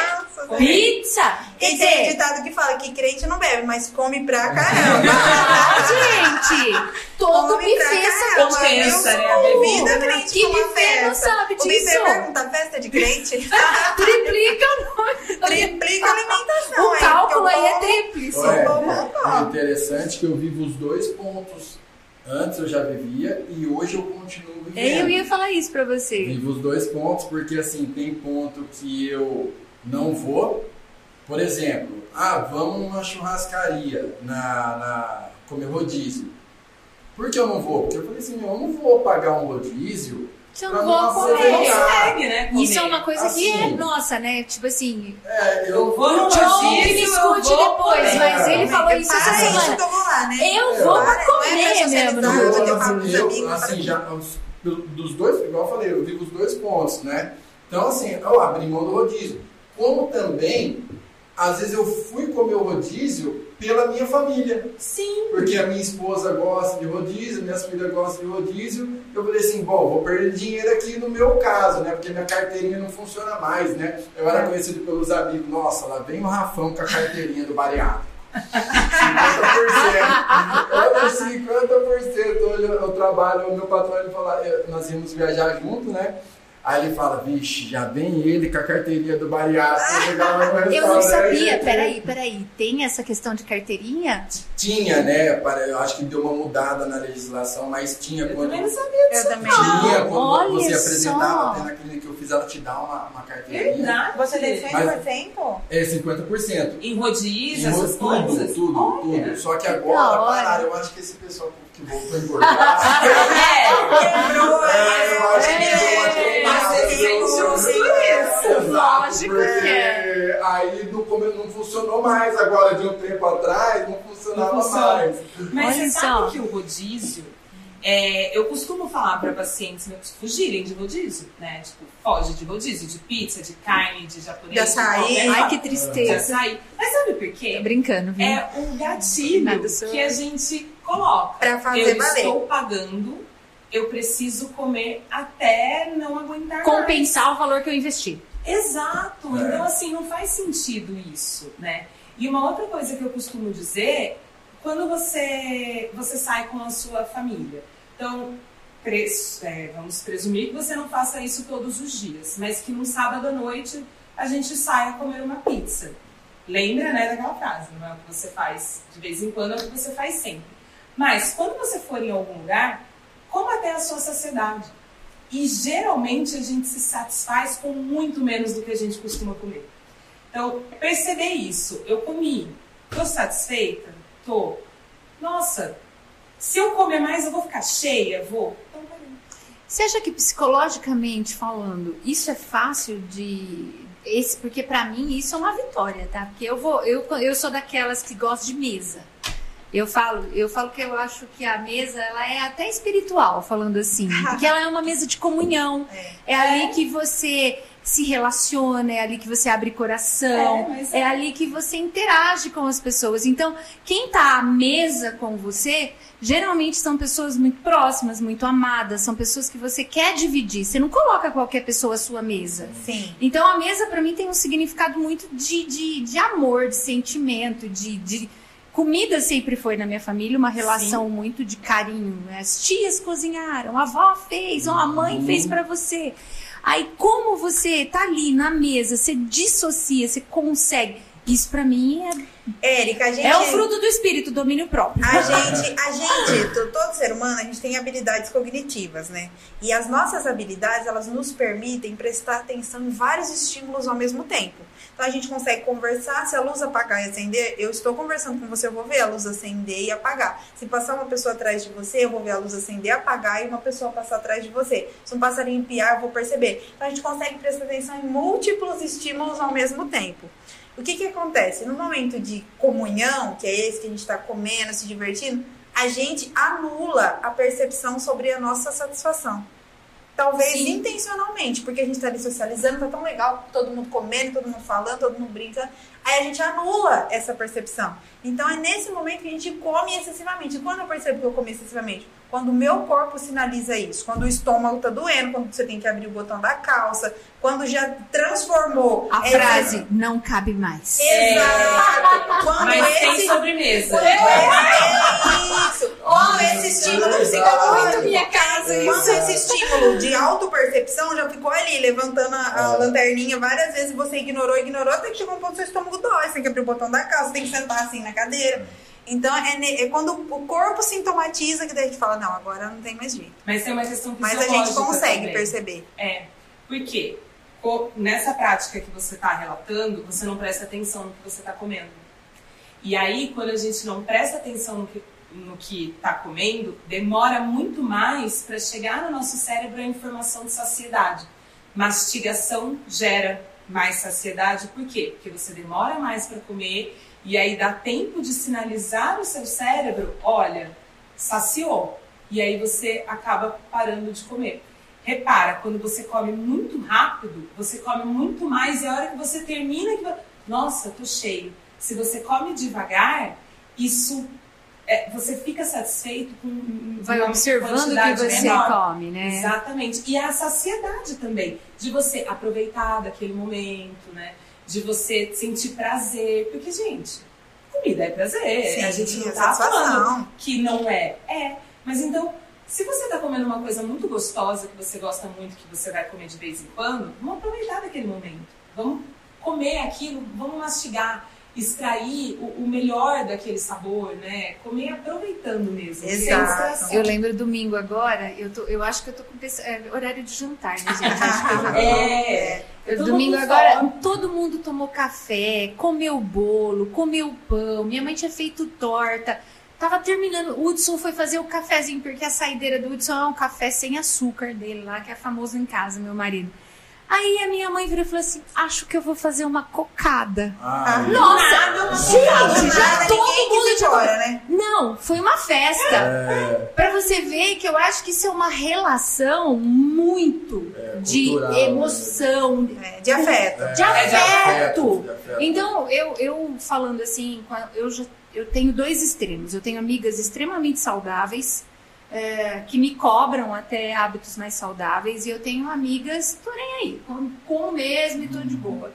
Pizza. Quer E tem um ditado que fala que crente não bebe, mas come pra caramba. ah, gente, todo Come buffet caramba, sabe? Compensa, né, a bebida. Crente Que com uma buffet não festa. sabe O buffet disso? pergunta, festa de crente? Triplica o. Triplica a alimentação. O cálculo aí é tríplice. É, bom, bom, é, bom. é interessante que eu vivo os dois pontos. Antes eu já vivia e hoje eu continuo vivendo. É, Eu ia falar isso pra você. Vivo os dois pontos, porque assim, tem ponto que eu não vou. Por exemplo, ah, vamos numa churrascaria na, na comer rodízio. Por que eu não vou? Porque eu falei assim, eu não vou pagar um rodízio. Que eu não vou comer. Consegue, né? comer. Isso é uma coisa que é Assim. nossa, né? Tipo assim, É, Eu vou no John eu discute vou depois, comer. mas ele É. falou isso essa semana. eu vou lá, né? Eu É. vou Para, pra é comer mesmo no socializar, eu, eu, amigos, assim, para- já, os- dos dois, igual eu falei, eu vivo os dois pontos, né? Então, assim, eu abri mão do rodízio. Como também, às vezes eu fui comer o rodízio pela minha família. Sim. Porque a minha esposa gosta de rodízio, minhas filhas gostam de rodízio. Eu falei assim, bom, vou perder dinheiro aqui no meu caso, né? Porque minha carteirinha não funciona mais, né? Eu era conhecido pelos amigos, nossa, lá vem o Rafão com a carteirinha do bariátrico. 50%. Olha, 50%. Hoje eu, trabalho, o meu patrão, ele fala, eh, nós íamos viajar junto, né? Aí ele fala, vixe, já vem ele com a carteirinha do bariátrico. Eu no Eu não sabia, peraí, peraí. Tem essa questão de carteirinha? tinha, né? Eu acho que deu uma mudada na legislação, mas tinha Eu quando. também não sabia disso. Eu também Tinha quando Olha você só. apresentava até na clínica que eu fiz, ela te dá uma, uma carteirinha. Verdade. Você tem 100%? É 50%. Em rodízio, essas tudo, coisas. tudo, Olha. tudo. Só que agora, pararam, eu acho que esse pessoal que voltou a engordar. É. Quebrou, É, eu acho que É, é Lógico porque que é. Aí não, não funcionou mais agora de um tempo atrás, não funcionava não mais. Mas Olha você sabe que o rodízio, é, eu costumo falar para pacientes meus fugirem de rodízio, né? Tipo, foge de rodízio, de pizza, de carne, de japonês. De açaí. Ai, que tristeza. De açaí. Mas sabe por quê? Tô brincando, viu? É um gatilho que a gente coloca. Pra fazer eu valer. estou pagando eu preciso comer até não aguentar Compensar mais. o valor que eu investi. Exato. É. Então, assim, não faz sentido isso, né? E uma outra coisa que eu costumo dizer, quando você, você sai com a sua família. Então, pres, é, vamos presumir que você não faça isso todos os dias, mas que no sábado à noite a gente saia comer uma pizza. Lembra, né, daquela frase, não é o que você faz de vez em quando, é o que você faz sempre. Mas, quando você for em algum lugar, como até a sua saciedade. E geralmente a gente se satisfaz com muito menos do que a gente costuma comer. Então, perceber isso. Eu comi. Tô satisfeita? Tô. Nossa, se eu comer mais eu vou ficar cheia? Vou. Então, Você acha que psicologicamente falando, isso é fácil de esse, porque para mim isso é uma vitória, tá? Porque eu vou, eu, eu sou daquelas que gosto de mesa. Eu falo, eu falo que eu acho que a mesa ela é até espiritual, falando assim, porque ela é uma mesa de comunhão. É, é ali que você se relaciona, é ali que você abre coração, é, é, ali que você interage com as pessoas. Então, quem está à mesa com você, geralmente são pessoas muito próximas, muito amadas, são pessoas que você quer dividir. Você não coloca qualquer pessoa à sua mesa. Sim. Então, a mesa para mim tem um significado muito de, de, de amor, de sentimento, de, de Comida sempre foi na minha família uma relação Sim. muito de carinho. Né? As tias cozinharam, a avó fez, ou a mãe uhum. fez para você. Aí, como você tá ali na mesa, você dissocia, você consegue. Isso para mim é. Érica, a gente. É o fruto do espírito, domínio próprio. A gente, a gente, todo ser humano, a gente tem habilidades cognitivas, né? E as nossas habilidades, elas nos permitem prestar atenção em vários estímulos ao mesmo tempo. Então a gente consegue conversar, se a luz apagar e acender, eu estou conversando com você, eu vou ver a luz acender e apagar. Se passar uma pessoa atrás de você, eu vou ver a luz acender, apagar e uma pessoa passar atrás de você. Se um passarinho piar, eu vou perceber. Então a gente consegue prestar atenção em múltiplos estímulos ao mesmo tempo. O que, que acontece? No momento de comunhão, que é esse que a gente está comendo, se divertindo, a gente anula a percepção sobre a nossa satisfação. Talvez Sim. intencionalmente, porque a gente tá ali socializando, tá tão legal, todo mundo comendo, todo mundo falando, todo mundo brincando. Aí a gente anula essa percepção. Então é nesse momento que a gente come excessivamente. E quando eu percebo que eu comi excessivamente? Quando o meu corpo sinaliza isso, quando o estômago tá doendo, quando você tem que abrir o botão da calça, quando já transformou a frase não cabe mais. Exato. Quando Mas esse... tem sobremesa. É, é isso. Quando esse estímulo muito minha casa. Quando esse estímulo de autopercepção já ficou ali, levantando a, a é. lanterninha várias vezes, você ignorou, ignorou, até que chegou um ponto que seu estômago dói. Você tem que abrir o botão da calça, tem que sentar assim na cadeira. Então, é, é, quando o corpo sintomatiza que daí a gente fala, não, agora não tem mais jeito. Mas tem uma questão Mas a gente consegue também. perceber. É, porque nessa prática que você está relatando, você não presta atenção no que você está comendo. E aí, quando a gente não presta atenção no que no que está comendo, demora muito mais para chegar no nosso cérebro a informação de saciedade. Mastigação gera mais saciedade, por quê? Porque você demora mais para comer e aí dá tempo de sinalizar o seu cérebro, olha, saciou. E aí você acaba parando de comer. Repara, quando você come muito rápido, você come muito mais e a hora que você termina, que... nossa, tô cheio. Se você come devagar, isso é, você fica satisfeito com vai observando o que você menor. come, né? Exatamente. E a saciedade também de você aproveitar daquele momento, né? De você sentir prazer, porque gente, comida é prazer. Sim, a gente não tá falando que não é, é. Mas então, se você tá comendo uma coisa muito gostosa que você gosta muito, que você vai comer de vez em quando, vamos aproveitar daquele momento. Vamos comer aquilo, vamos mastigar extrair o, o, melhor daquele sabor, né? Comer aproveitando mesmo. Exato. Eu lembro domingo agora, eu, tô, eu acho que eu tô com é, horário de jantar, né, gente? É. Eu, domingo agora, fome. todo mundo tomou café, comeu bolo, comeu pão. Minha mãe tinha feito torta. Tava terminando. O Hudson foi fazer o cafezinho, porque a saideira do Hudson é um café sem açúcar dele lá, que é famoso em casa, meu marido. Aí a minha mãe virou e falou assim: acho que eu vou fazer uma cocada. Ah, Nossa, Nada, gente, já Nada, todo mundo ir já embora, né? Não, foi uma festa. é, Pra você ver que eu acho que isso é uma relação muito É, de cultural, né? emoção, É, de afeto. de é, afeto. de afeto. Então, eu, eu falando assim, eu, já, eu tenho dois extremos. Eu tenho amigas extremamente saudáveis, é, que me cobram até hábitos mais saudáveis, e eu tenho amigas, tô nem aí, como, como mesmo e tô de boa.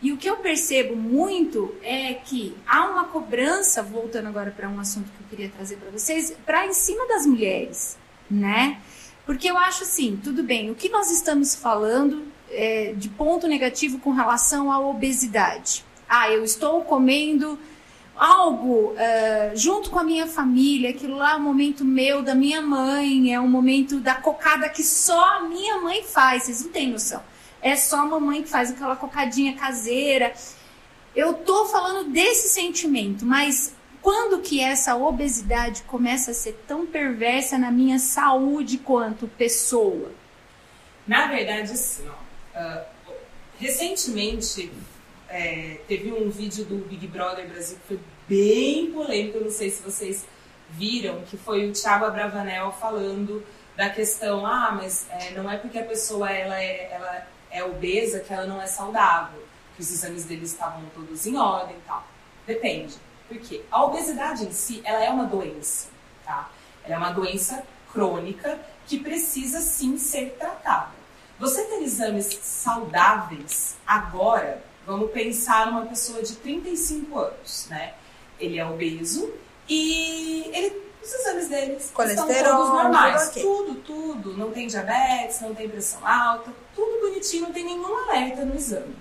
E o que eu percebo muito é que há uma cobrança, voltando agora para um assunto que eu queria trazer para vocês, para em cima das mulheres, né? Porque eu acho assim, tudo bem, o que nós estamos falando é, de ponto negativo com relação à obesidade. Ah, eu estou comendo algo eh, junto com a minha família, aquilo lá é um momento meu, da minha mãe, é um momento da cocada que só a minha mãe faz, vocês não têm noção. É só a mamãe que faz aquela cocadinha caseira. Eu tô falando desse sentimento, mas quando que essa obesidade começa a ser tão perversa na minha saúde quanto pessoa? Na verdade, ó, ah, recentemente é, teve um vídeo do Big Brother Brasil que foi bem polêmico, não sei se vocês viram, que foi o Thiago Abravanel falando da questão, ah, mas é, não é porque a pessoa ela é, ela é obesa que ela não é saudável, que os exames deles estavam todos em ordem e tal. Depende. Por quê? A obesidade em si, ela é uma doença, tá? Ela é uma doença crônica que precisa sim ser tratada. Você ter exames saudáveis agora, vamos pensar numa pessoa de 35 anos, né? Ele é obeso e ele, os exames dele estão todos normais. tudo ok. Tudo, tudo. Não tem diabetes, não tem pressão alta, tudo bonitinho, não tem nenhum alerta no exame.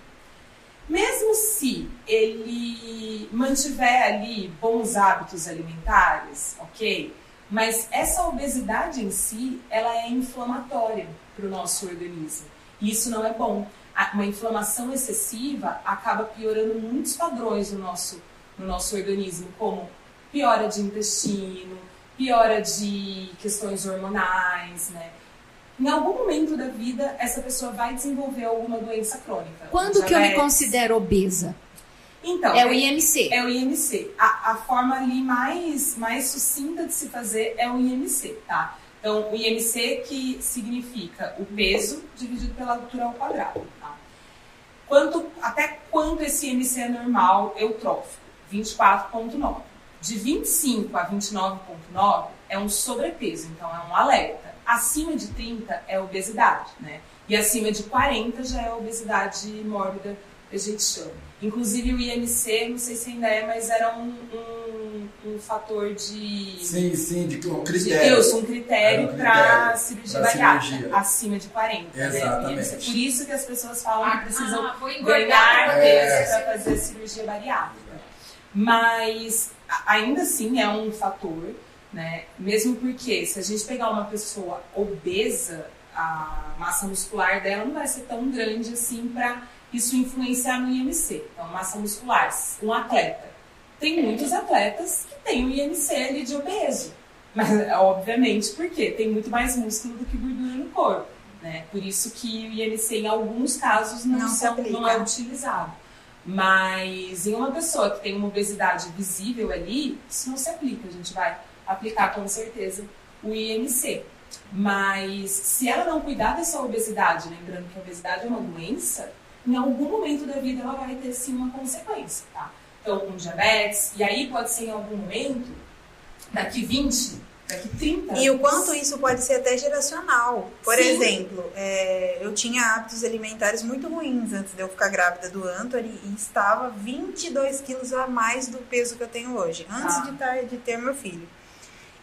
Mesmo se ele mantiver ali bons hábitos alimentares, ok? Mas essa obesidade em si, ela é inflamatória para o nosso organismo. E isso não é bom. Uma inflamação excessiva acaba piorando muitos padrões no nosso, no nosso organismo, como piora de intestino, piora de questões hormonais, né? Em algum momento da vida, essa pessoa vai desenvolver alguma doença crônica. Quando que eu me considero obesa? Então, É o IMC. é o IMC. A, a forma ali mais, mais sucinta de se fazer é o IMC, tá? Então, o IMC que significa o peso dividido pela altura ao quadrado? Quanto, até quanto esse IMC é normal eutrófico? 24,9. De 25 a 29,9 é um sobrepeso, então é um alerta. Acima de 30 é obesidade, né? E acima de 40 já é obesidade mórbida, a gente chama. Inclusive o IMC, não sei se ainda é, mas era um, um, um fator de. Sim, sim, de um de- critério. Isso, um critério um para cirurgia bariátrica, acima de 40. Né? Exatamente. IMC. Por isso que as pessoas falam que precisam Ah, ganhar É. peso para fazer cirurgia bariátrica. Mas a- ainda assim é um fator, né? Mesmo porque se a gente pegar uma pessoa obesa, a massa muscular dela não vai ser tão grande assim para isso influenciar no IMC. Então, massa muscular, um atleta. Tem muitos atletas que têm o IMC ali de obeso. Mas, obviamente, porque tem muito mais músculo do que gordura no corpo. Né? Por isso que o IMC, em alguns casos, não, Não são- não é utilizado. Mas em uma pessoa que tem uma obesidade visível ali, isso não se aplica. A gente vai aplicar com certeza o IMC. Mas se ela não cuidar dessa obesidade, lembrando que a obesidade é uma doença, em algum momento da vida ela vai ter sim uma consequência, tá? Então, um diabetes, e aí pode ser em algum momento, daqui 20, daqui 30 E o anos. quanto isso pode ser até geracional. Por Sim. exemplo, é, eu tinha hábitos alimentares muito ruins antes de eu ficar grávida do Anthony e estava 22 quilos a mais do peso que eu tenho hoje, antes Ah. de, tar- de ter meu filho.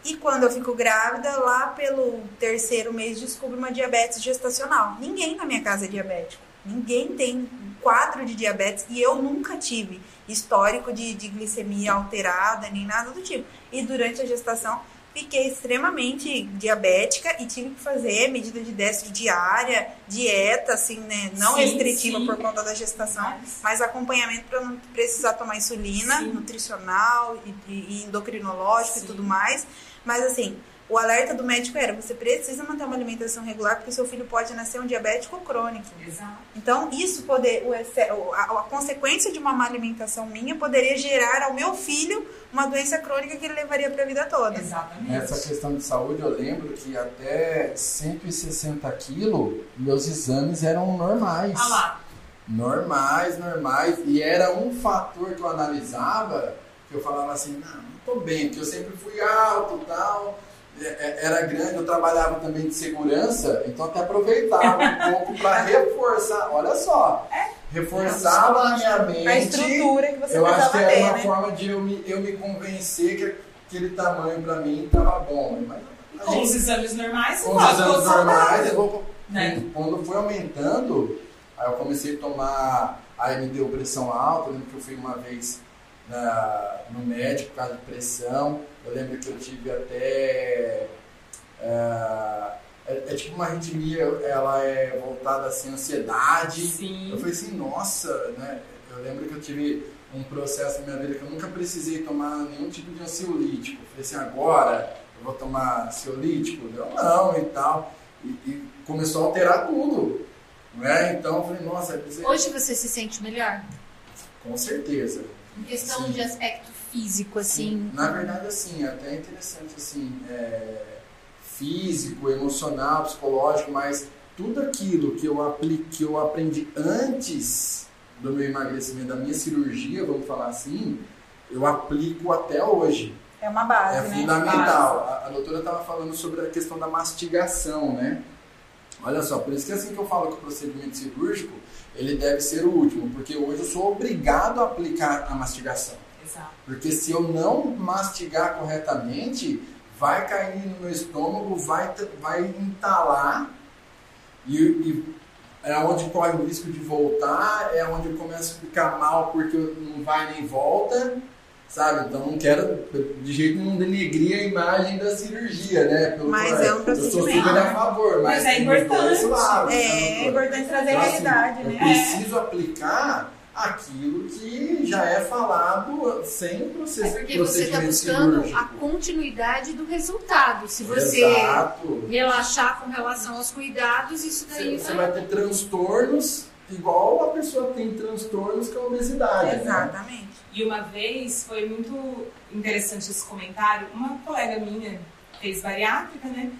E quando eu fico grávida, lá pelo terceiro mês, descubro uma diabetes gestacional. Ninguém na minha casa é diabético. Ninguém tem quadro de diabetes e eu nunca tive histórico de, de glicemia alterada, nem nada do tipo. E durante a gestação, fiquei extremamente diabética e tive que fazer medida de destro diária, dieta, assim, né? Não Sim, restritiva sim. por conta da gestação, Mas- mas acompanhamento para não precisar tomar insulina, Sim. nutricional e, e endocrinológico e tudo mais. Mas assim, o alerta do médico era: você precisa manter uma alimentação regular porque seu filho pode nascer um diabético crônico. Exato. Então, isso poder, o, a, a, consequência de uma má alimentação minha poderia gerar ao meu filho uma doença crônica que ele levaria para a vida toda. Exatamente. Nessa questão de saúde, eu lembro que até 160 quilos, meus exames eram normais. Ah lá. Normais, normais. E era um fator que eu analisava que eu falava assim: não, não tô bem, porque eu sempre fui alto e tal era grande, eu trabalhava também de segurança, então até aproveitava um pouco para reforçar, olha só, é. reforçava na minha mente. A estrutura que você Eu acho que era ter, uma né? forma de eu me, eu me convencer que aquele tamanho para mim estava bom. Mas com gente, os exames normais, com os exames normais, eu vou, né? quando foi aumentando, aí eu comecei a tomar, aí me deu pressão alta, eu lembro que eu fui uma vez na, no médico por causa de pressão. Eu lembro que eu tive até. É, é, é tipo uma arritmia, ela é voltada assim, ansiedade. Sim. Eu falei assim, nossa, né? Eu lembro que eu tive um processo na minha vida que eu nunca precisei tomar nenhum tipo de ansiolítico. Eu falei assim, agora eu vou tomar ansiolítico? Eu não, e tal. E, e começou a alterar tudo. Né? Então eu falei, nossa... Hoje você se sente melhor? Com certeza. Em questão Sim. de aspecto físico, assim. Na verdade, assim, é até interessante, assim, é, físico, emocional, psicológico, mas tudo aquilo que eu aplique, que eu aprendi antes do meu emagrecimento, da minha cirurgia, vamos falar assim, eu aplico até hoje. É uma base, é né? fundamental. A, a doutora estava falando sobre a questão da mastigação, né? Olha só, por isso que é assim que eu falo que o procedimento cirúrgico, ele deve ser o último, porque hoje eu sou obrigado a aplicar a mastigação. Exato. Porque se eu não mastigar corretamente, vai cair no meu estômago, vai, vai entalar e, e é onde corre o risco de voltar, é onde eu começo a ficar mal porque não vai nem volta sabe? Então não quero de jeito nenhum denegrir a imagem da cirurgia, né? Pelo mas é um procedimento. Eu sou super a favor, mas, mas é importante. Lados, é, né, é importante trazer então, a assim, realidade, assim, né? Eu preciso aplicar aquilo que já é falado sem processo. É porque você está buscando cirúrgico. a continuidade do resultado. Se você Exato. relaxar com relação aos cuidados, isso daí você, vai... vai ter transtornos igual a pessoa tem transtornos com a obesidade. Né? Exatamente. Né? E uma vez foi muito interessante esse comentário. Uma colega minha fez bariátrica, né?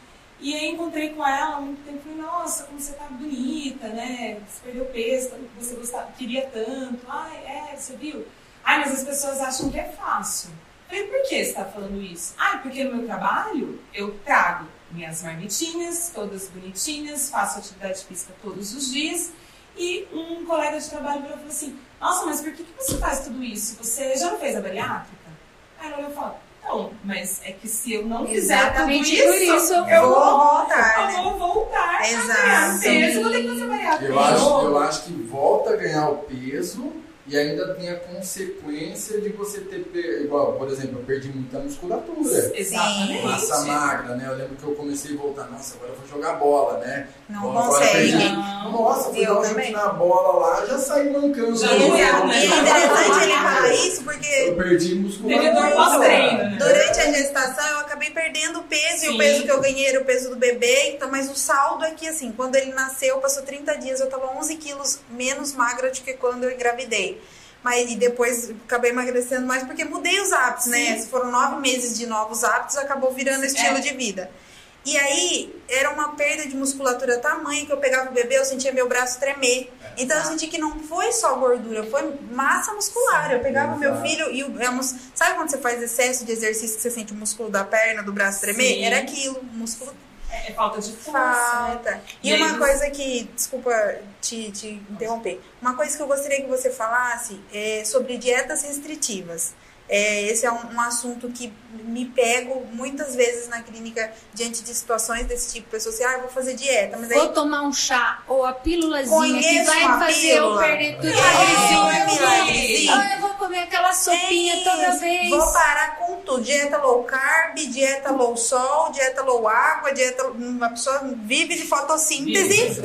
E aí encontrei com ela há muito tempo e falei, nossa, como você tá bonita, né? Você perdeu peso, você gostava, queria tanto. Ai, é, você viu? Ai, mas as pessoas acham que é fácil. Falei, por que você está falando isso? Ah, porque no meu trabalho eu trago minhas marmitinhas, todas bonitinhas, faço atividade física todos os dias. E um colega de trabalho falou assim, nossa, mas por que, que você faz tudo isso? Você já não fez a bariátrica? Aí ela falou, não, mas é que se eu não fizer Exatamente tudo isso, isso eu, eu vou voltar, né? Eu vou voltar Exato. a ganhar peso, eu vou ter que fazer bariátrica. Eu acho, eu acho que volta a ganhar o peso e ainda tem a consequência de você ter, igual, por exemplo, eu perdi muita musculatura. Exatamente. Massa magra, né? Eu lembro que eu comecei a voltar, nossa, agora eu vou jogar bola, né? Não Bom, consegue. Perdi, nossa, fui dar um chute na bola lá, já saí mancando. Já não é, é interessante ele falar isso porque... Eu perdi musculatura. Né? Durante a gestação eu acabei perdendo peso Sim. e o peso que eu ganhei era o peso do bebê, então, mas o saldo é que assim, quando ele nasceu, passou 30 dias, eu tava 11 quilos menos magra do que quando eu engravidei. Mas e depois acabei emagrecendo mais porque mudei os hábitos, né? Se foram nove meses de novos hábitos, acabou virando estilo É. de vida. E aí era uma perda de musculatura tamanha que eu pegava o bebê, eu sentia meu braço tremer. Então eu senti que não foi só gordura, foi massa muscular. Eu pegava o meu filho e o, é mus- sabe quando você faz excesso de exercício que você sente o músculo da perna, do braço tremer? Sim. Era aquilo, músculo É, é falta de força, né? Falta. E, E aí uma você- coisa que, desculpa te, te interromper, uma coisa que eu gostaria que você falasse é sobre dietas restritivas. É, esse é um, um assunto que me pego muitas vezes na clínica diante de situações desse tipo. Pessoas assim, ah, eu vou fazer dieta, mas aí Vou tomar um chá ou a pílulazinha que vai fazer pílula. eu perder tudo É, emagrecer. uma Eu vou- pílulazinha. Ah, eu vou comer aquela sopinha É toda vez. Vou parar com tudo. Dieta low carb, dieta low sol, dieta low água, dieta. Uma pessoa vive de fotossíntese,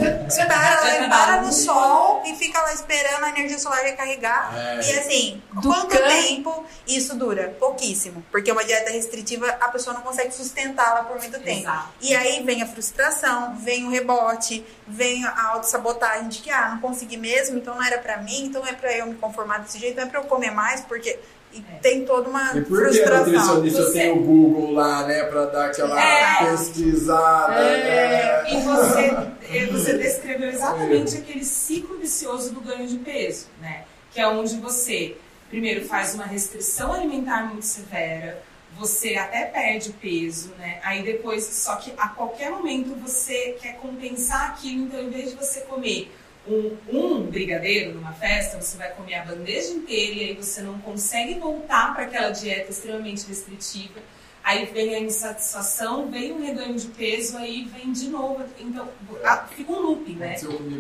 para, para no sol e fica lá esperando a energia solar recarregar. É. E assim, Do quanto can- tempo isso dura? Pouquíssimo. Porque uma dieta restritiva, a pessoa não consegue sustentá-la por muito tempo. Exato. E aí vem a frustração, vem o rebote, vem a autossabotagem de que, ah, não consegui mesmo, então não era pra mim, então não é pra eu me conformar desse jeito, não é pra eu comer mais, porque e É. tem toda uma E por que a frustração. nutricionista Você- tem o Google lá, né, pra dar aquela É. pesquisada? É, né? e você, eh, você descreveu exatamente aquele ciclo vicioso do ganho de peso, né? Que é onde você, primeiro, faz uma restrição alimentar muito severa, você até perde peso, né? Aí depois, só que a qualquer momento você quer compensar aquilo, então em vez de você comer um, um brigadeiro numa festa, você vai comer a bandeja inteira e aí você não consegue voltar para aquela dieta extremamente restritiva. Aí vem a insatisfação, vem um reganho de peso, aí vem de novo. Então, a- fica um looping, né?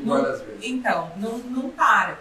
Não- várias vezes. Então, não, não para.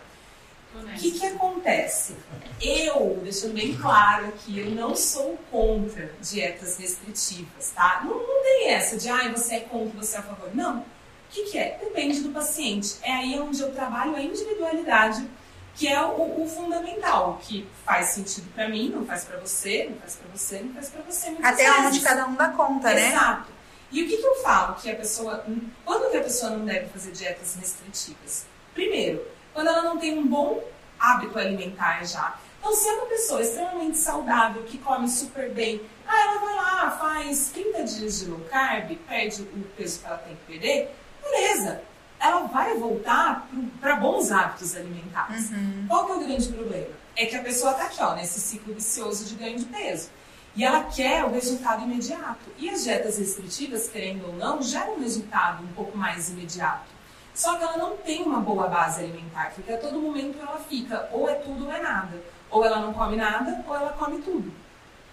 O que, que acontece? Eu, deixando bem claro aqui, eu não sou contra dietas restritivas, tá? Não, não tem essa de, ai, você é contra, você é a favor. Não. O que, que é? Depende do paciente. É aí onde eu trabalho a individualidade, que é o, o fundamental, que faz sentido pra mim, não faz pra você, não faz pra você, não faz pra você. Até vezes. onde cada um dá conta, né? Exato. E o que, que eu falo que a pessoa. Quando que a pessoa não deve fazer dietas restritivas? Primeiro, quando ela não tem um bom hábito alimentar já. Então, se é uma pessoa extremamente saudável, que come super bem, ah, ela vai lá, faz 30 dias de low carb, perde o peso que ela tem que perder, beleza. Ela vai voltar para bons hábitos alimentares. Qual que é o grande problema? É que a pessoa está aqui, ó, nesse ciclo vicioso de ganho de peso. E ela quer o resultado imediato. E as dietas restritivas, querendo ou não, geram um resultado um pouco mais imediato. Só que ela não tem uma boa base alimentar, porque a todo momento ela fica ou é tudo ou é nada. Ou ela não come nada, ou ela come tudo.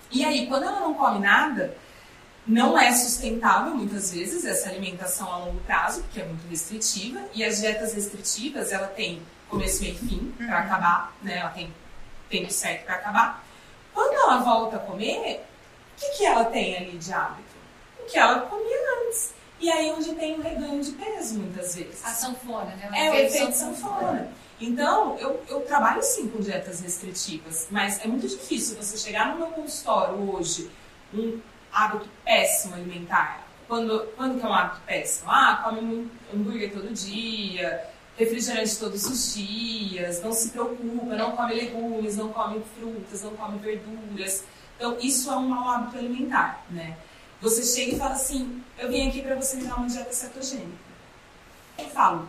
E aí, quando ela não come nada, não é sustentável muitas vezes essa alimentação a longo prazo, porque é muito restritiva. E as dietas restritivas, ela tem começo, meio e fim para acabar, né? Ela tem tempo certo para acabar. Quando ela volta a comer, o que, que ela tem ali de hábito? O que ela comia antes. E aí onde tem o reganho de peso, muitas vezes. A sanfona, né? É o efeito sanfona. Então, eu, eu trabalho sim com dietas restritivas, mas é muito difícil você chegar no meu consultório hoje, um hábito péssimo alimentar. Quando, quando que é um hábito péssimo? Ah, come hambúrguer todo dia, refrigerante todos os dias, não se preocupa, não come legumes, não come frutas, não come verduras. Então, isso é um mau hábito alimentar, né? Você chega e fala assim, eu vim aqui para você me dar uma dieta cetogênica. Eu falo,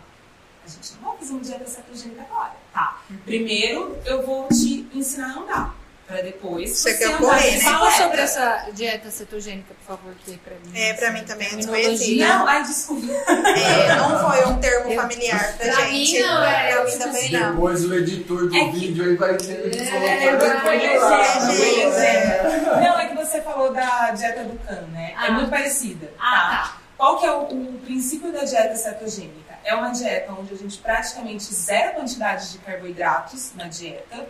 a gente não vai fazer uma dieta cetogênica agora, tá? Primeiro, eu vou te ensinar a andar, para depois Você quer andar correr, né? Fala sobre essa dieta cetogênica, por favor, que pra mim. É, pra assim, mim também é desconhecida. Não, ai, desculpa. É, não foi um termo Eu- familiar pra, Pra gente. mim não, é, pra mim também não. Depois o editor do É que- vídeo aí vai ter que É, colocar vai depois conhecer, lá. vai conhecer. Não, é que você falou da dieta do CAN, né? Ah. É muito parecida. Ah, tá. Qual que é o, o princípio da dieta cetogênica? É uma dieta onde a gente praticamente zera a quantidade de carboidratos na dieta.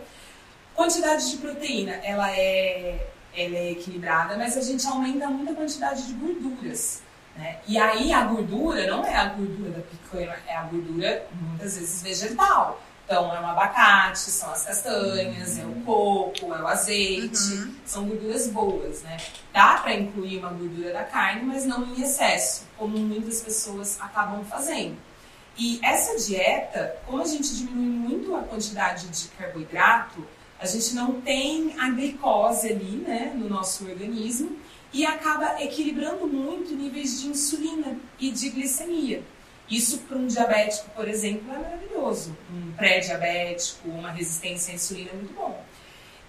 Quantidade de proteína, ela é, ela é equilibrada, mas a gente aumenta muito a quantidade de gorduras. Né? E aí a gordura não é a gordura da picanha, é a gordura muitas vezes vegetal. Então é o abacate, são as castanhas, é o coco, é o azeite, são gorduras boas, né? Dá para incluir uma gordura da carne, mas não em excesso, como muitas pessoas acabam fazendo. E essa dieta, como a gente diminui muito a quantidade de carboidrato, a gente não tem a glicose ali, né, no nosso organismo e acaba equilibrando muito níveis de insulina e de glicemia. Isso para um diabético, por exemplo, é maravilhoso. Um pré-diabético, uma resistência à insulina é muito bom.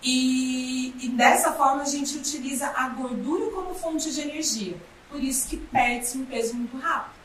E, e dessa forma a gente utiliza a gordura como fonte de energia. Por isso que perde-se um peso muito rápido.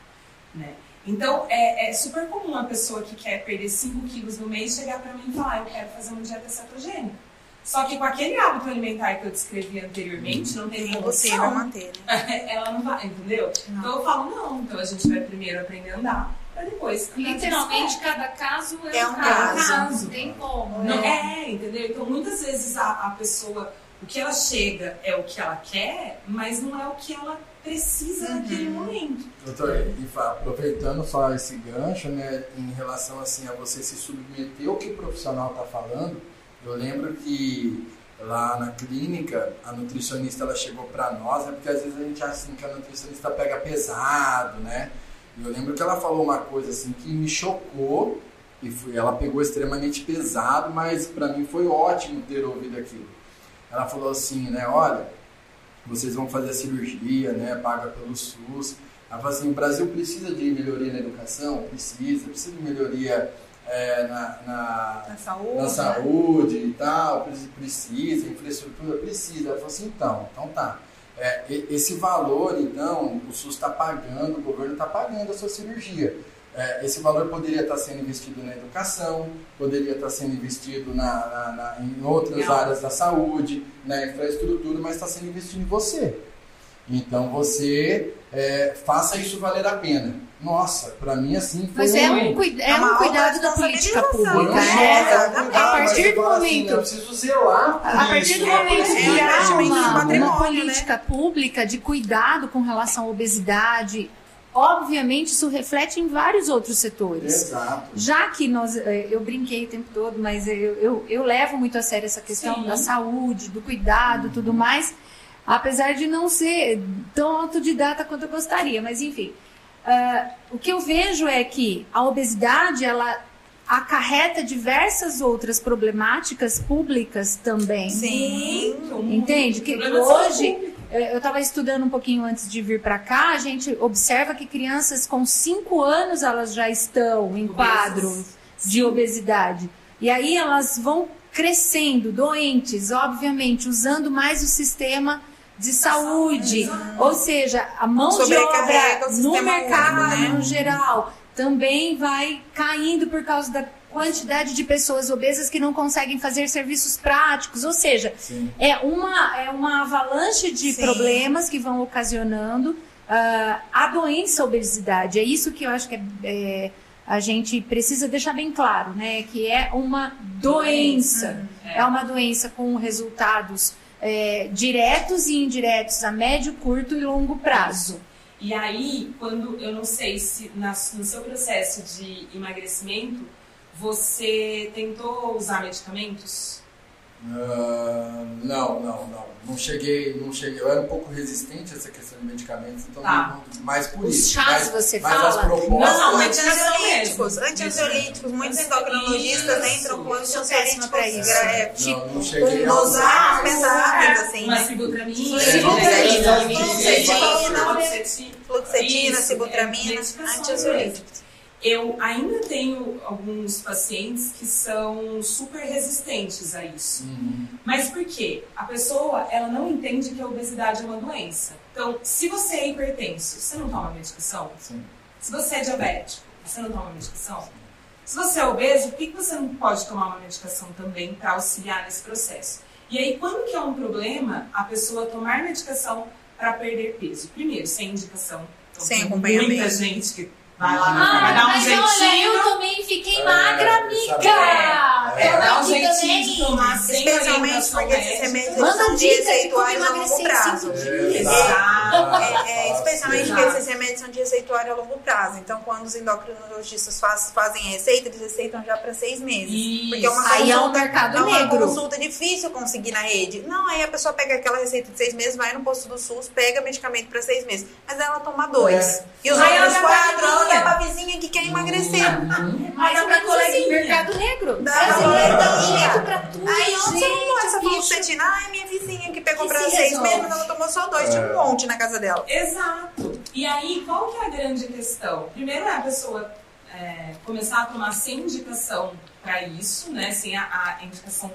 Né? Então é, é super comum uma pessoa que quer perder 5 quilos no mês chegar para mim e falar: Eu quero fazer uma dieta cetogênica. Só que com aquele hábito alimentar que eu descrevi anteriormente, não tem impossível condição. manter, né? Ela não vai, entendeu? Não. Então eu falo: Não, então a gente vai primeiro aprender a andar. para depois. Literalmente, cada caso é, é um, caso. caso. Não tem como. Não, né? é, entendeu? Então, muitas vezes a, a pessoa, o que ela chega é o que ela quer, mas não é o que ela precisa Uhum. naquele momento. Doutor, e aproveitando só esse gancho, né, em relação assim a você se submeter ao que o profissional está falando, eu lembro que lá na clínica a nutricionista ela chegou para nós, né, porque às vezes a gente acha assim que a nutricionista pega pesado, né? Eu lembro que ela falou uma coisa assim que me chocou e foi, ela pegou extremamente pesado, mas para mim foi ótimo ter ouvido aquilo. Ela falou assim, né, olha, vocês vão fazer a cirurgia, né, paga pelo SUS. Ela falou assim, o Brasil precisa de melhoria na educação? Precisa. Precisa de melhoria é, na, na, Na saúde. na saúde e tal? Preci- Precisa. Infraestrutura? Precisa. Ela falou assim, então, então tá. É, esse valor, então, o SUS está pagando, o governo está pagando a sua cirurgia. É, esse valor poderia estar sendo investido na educação, poderia estar sendo investido na, na- na- em outras áreas da saúde, na infraestrutura, mas está sendo investido em você. Então você é, faça isso valer a pena. Nossa, para mim assim foi Mas é um- cuida- é É um cuidado da política pública. né? choque, É, é cuidado, a partir eu do assim, momento eu zelar A partir do É, momento porque que é há uma, uma patrimônio, política pública de cuidado com relação à obesidade, obviamente isso reflete em vários outros setores. Exato. Já que nós, eu brinquei o tempo todo, mas eu, eu, eu levo muito a sério essa questão Sim. da saúde, do cuidado, tudo mais, apesar de não ser tão autodidata quanto eu gostaria, mas enfim. Ah, o que eu vejo é que a obesidade, ela acarreta diversas outras problemáticas públicas também. Sim. Entende? Que hoje, eu estava estudando um pouquinho antes de vir para cá, a gente observa que crianças com 5 anos elas já estão em quadro de obesidade. E aí elas vão crescendo, doentes, obviamente, usando mais o sistema de saúde. Ou seja, a mão de obra no mercado único, né? no geral também vai caindo por causa da quantidade de pessoas obesas que não conseguem fazer serviços práticos. Ou seja, Sim. é uma, é uma avalanche de Sim. problemas que vão ocasionando ah, a doença a obesidade. É isso que eu acho que é, é, a gente precisa deixar bem claro, né? Que é uma doença. É. É uma doença com resultados é, diretos e indiretos a médio, curto e longo prazo. E aí, quando eu não sei se na- no seu processo de emagrecimento você tentou usar medicamentos? Não, não, não. Não cheguei, não cheguei. Eu era um pouco resistente a essa questão de medicamentos, então Tá. não, mais por Os isso. chás, mas, você mas fala? as propostas. Não, Não, antiansiolíticos. Muitos Isso. endocrinologistas entram com pra antiansiolíticos. isso. É, Não, tipo, não cheguei a dosagens usar. pesadas, assim, Uma né? sibutramina, Sibutramina, né? fluoxetina, fluoxetina. Sibutramina, é, antiansiolíticos. Eu ainda tenho alguns pacientes que são super resistentes a isso. Uhum. Mas por quê? A pessoa, ela não entende que a obesidade é uma doença. Então, se você é hipertenso, você não toma medicação? Sim. Se você é diabético, você não toma medicação? Se você é obeso, por que você não pode tomar uma medicação também para auxiliar nesse processo? E aí, quando que é um problema a pessoa tomar medicação para perder peso? Primeiro, sem indicação. Então, Sem acompanhamento. Muita gente que vai lá, Ah, vai dar um olha, eu também fiquei É, magra, amiga! É, Eu dá um jeitinho de também. tomar sem Especialmente porque esses remédios Manda são receituários a longo prazo. É, dias. É, é, especialmente Exato. porque esses remédios são de receituário a longo prazo. Então, quando os endocrinologistas faz- fazem a receita, eles receitam já para seis meses. Isso. Porque é uma Aí é um consulta, mercado é uma negro. consulta difícil conseguir na rede. Não, aí a pessoa pega aquela receita de seis meses, vai no posto do SUS, pega medicamento para seis meses. Mas ela toma dois. É. E os Aí outros quatro, pra ela vizinha. dá pra vizinha que quer emagrecer. Uhum. Mais Dá pra menos assim, mercado negro. Dá Brasileiro dá um jeito pra tudo, Aí onde você não essa fluoxetina? Ah, é minha vizinha que pegou Que pra se seis resolve. meses, mas ela tomou só dois. Tinha um monte na casa dela. Exato. E aí, qual que é a grande questão? Primeiro é a pessoa é, começar a tomar sem indicação para isso, né? Sem a, a indicação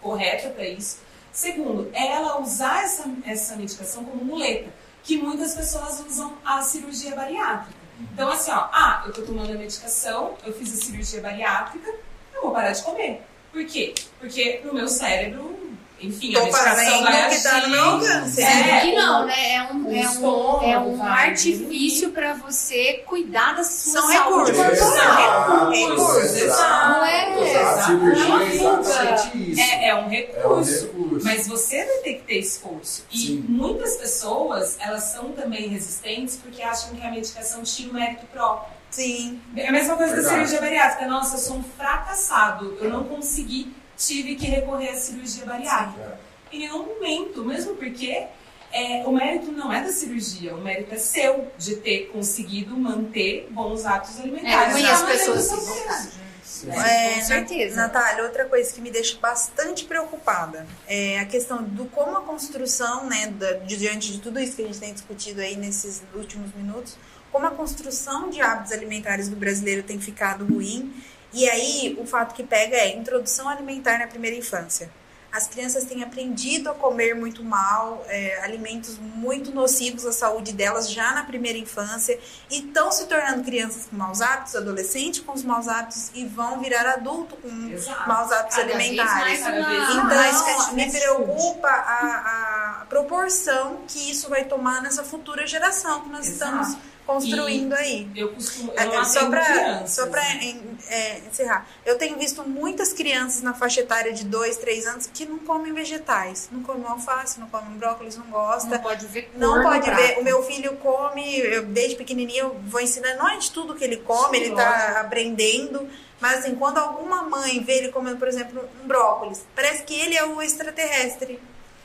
correta para isso. Segundo, é ela usar essa, essa medicação como muleta, que muitas pessoas usam a cirurgia bariátrica. Então, assim, ó, ah, eu tô tomando a medicação, eu fiz a cirurgia bariátrica, eu vou parar de comer. Por quê? Porque no meu cérebro enfim, Tô a medicação vai que tá no meu agir. alcance. É, que não, né? É um, é um, é um vai artifício pra você cuidar da sua São saúde recursos. corporal. Recursos. exato, Não é? exato. A cirurgia Não é é. É, é um É um recurso. Mas você vai ter que ter esforço. E Sim. muitas pessoas, elas são também resistentes porque acham que a medicação tira o mérito próprio. Sim. É a mesma coisa da Verdade. cirurgia bariátrica. Nossa, eu sou um fracassado. Eu não consegui, tive que recorrer à cirurgia bariátrica. É. Em nenhum momento, mesmo porque é, o mérito não é da cirurgia, o mérito é seu de ter conseguido manter bons hábitos alimentares. É, e as maneira pessoas que. É, com certeza. Na- Natália, outra coisa que me deixa bastante preocupada é a questão do como a construção, né, da- de- diante de tudo isso que a gente tem discutido aí nesses últimos minutos, como a construção de hábitos alimentares do brasileiro tem ficado ruim. E aí, o fato que pega é introdução alimentar na primeira infância. As crianças têm aprendido a comer muito mal, é, alimentos muito nocivos à saúde delas já na primeira infância e estão se tornando crianças com maus hábitos, adolescentes com os maus hábitos e vão virar adulto com Exato. maus hábitos Cada alimentares. mais mais Então, fast me preocupa a, a proporção que isso vai tomar nessa futura geração que nós Exato. estamos construindo aí. Eu costumo. Eu É, só para só en- é, encerrar, eu tenho visto muitas crianças na faixa etária de 2, 3 anos que não comem vegetais, não comem alface, não comem brócolis, não gosta. Não pode ver Não pode prato. ver. O meu filho come, eu, desde pequenininho, eu vou ensinar, não é de tudo que ele come, Sim, ele tá aprendendo. Mas assim, quando alguma mãe vê ele comendo, por exemplo, um brócolis, parece que ele é o extraterrestre.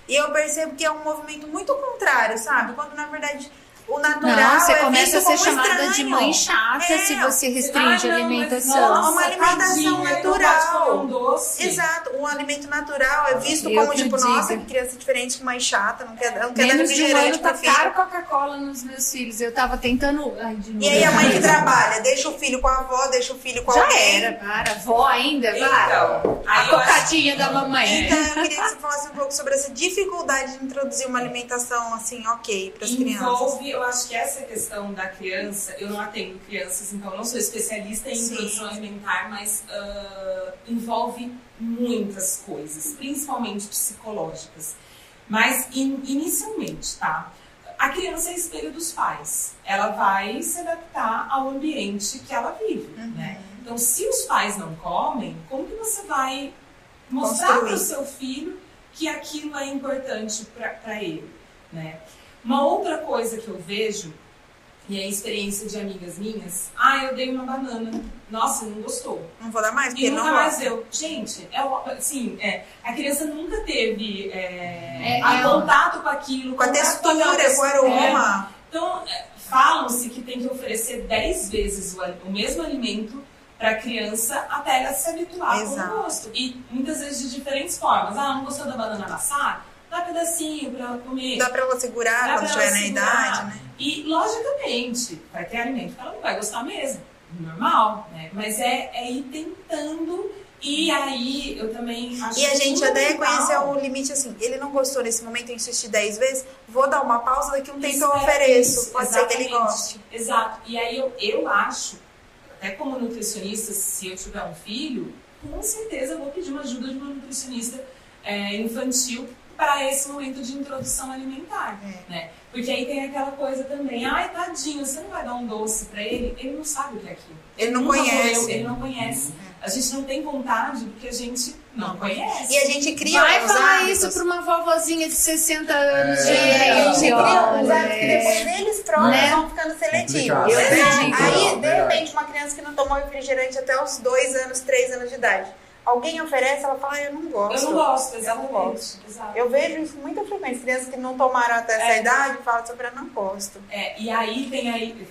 E eu percebo que é um movimento muito contrário, sabe? Quando na verdade o natural Não, você é começa a ser como chamada de estranho. mãe chata É. se você Ah, restringe não, a alimentação. nossa, Uma alimentação não natural. um doce. Exato, um alimento natural é visto Eu como tipo, diga. nossa, que criança diferente, que mãe chata, não quer, não quer dar Menos de um refrigerante ano tá caro Coca-Cola nos meus filhos. Eu tava tentando. Ai, de novo. E aí a mãe que trabalha, deixa o filho com a avó, deixa o filho com Já alguém. era, para. Vó ainda, vai. Então, A eu acho cocadinha da mamãe. Então eu queria que você falasse um pouco sobre essa dificuldade de introduzir uma alimentação assim, ok, para as crianças. Eu acho que essa questão da criança, eu não atendo crianças, então não sou especialista em Sim. introdução alimentar, mas ah, envolve muitas coisas, principalmente psicológicas. Mas in- inicialmente, tá? A criança é espelho dos pais. Ela vai se adaptar ao ambiente que ela vive, Uhum. né? Então, se os pais não comem, como que você vai mostrar para o seu filho que aquilo é importante para ele, né? Uma outra coisa que eu vejo, e é a experiência de amigas minhas, ah, eu dei uma banana, nossa, não gostou. Não vou dar mais, porque E nunca não mais gosta. deu. Gente, é, o- assim, é, a criança nunca teve é, É, a é. contato com aquilo, Com a textura, com o aroma. então, é, falam-se que tem que oferecer 10 vezes o, o mesmo alimento para a criança até ela se habituar Exato. com o gosto. E muitas vezes de diferentes formas. Ah, não gostou da banana amassada? Dá pedacinho para comer. Dá pra ela segurar Dá quando estiver na idade, né? E, logicamente, vai ter alimento que ela não vai gostar mesmo. Normal, né? Mas é, é ir tentando. E aí, eu também acho E a gente até conheceu o limite assim, ele não gostou nesse momento, eu insisti 10 vezes, vou dar uma pausa, daqui um tempo eu ofereço. isso, Pode ser que ele exatamente. goste. Exato. E aí eu, eu acho, até como nutricionista, se eu tiver um filho, com certeza eu vou pedir uma ajuda de uma nutricionista é, infantil para esse momento de introdução alimentar, É. né? Porque aí tem aquela coisa também, ai, tadinho, você não vai dar um doce para ele? Ele não sabe o que é aquilo. Ele não Nunca conhece. comeu, ele não conhece. A gente não tem vontade porque a gente não, Não conhece. E a gente cria Vai falar hábitos. isso pra uma vovozinha de 60 anos, É. É, a gente gente. cria uns olha, hábitos que depois eles próprios Né? vão ficando seletivos. Eu. Aí, de repente, uma criança que não tomou refrigerante até os 2 anos, 3 anos de idade. Alguém oferece, ela fala, ah, eu não gosto. Eu não gosto, Eu não exatamente. gosto. Exato. Eu vejo isso com muita frequência. Crianças que não tomaram até essa É. idade falam sobre, eu não gosto. É, e aí tem aí,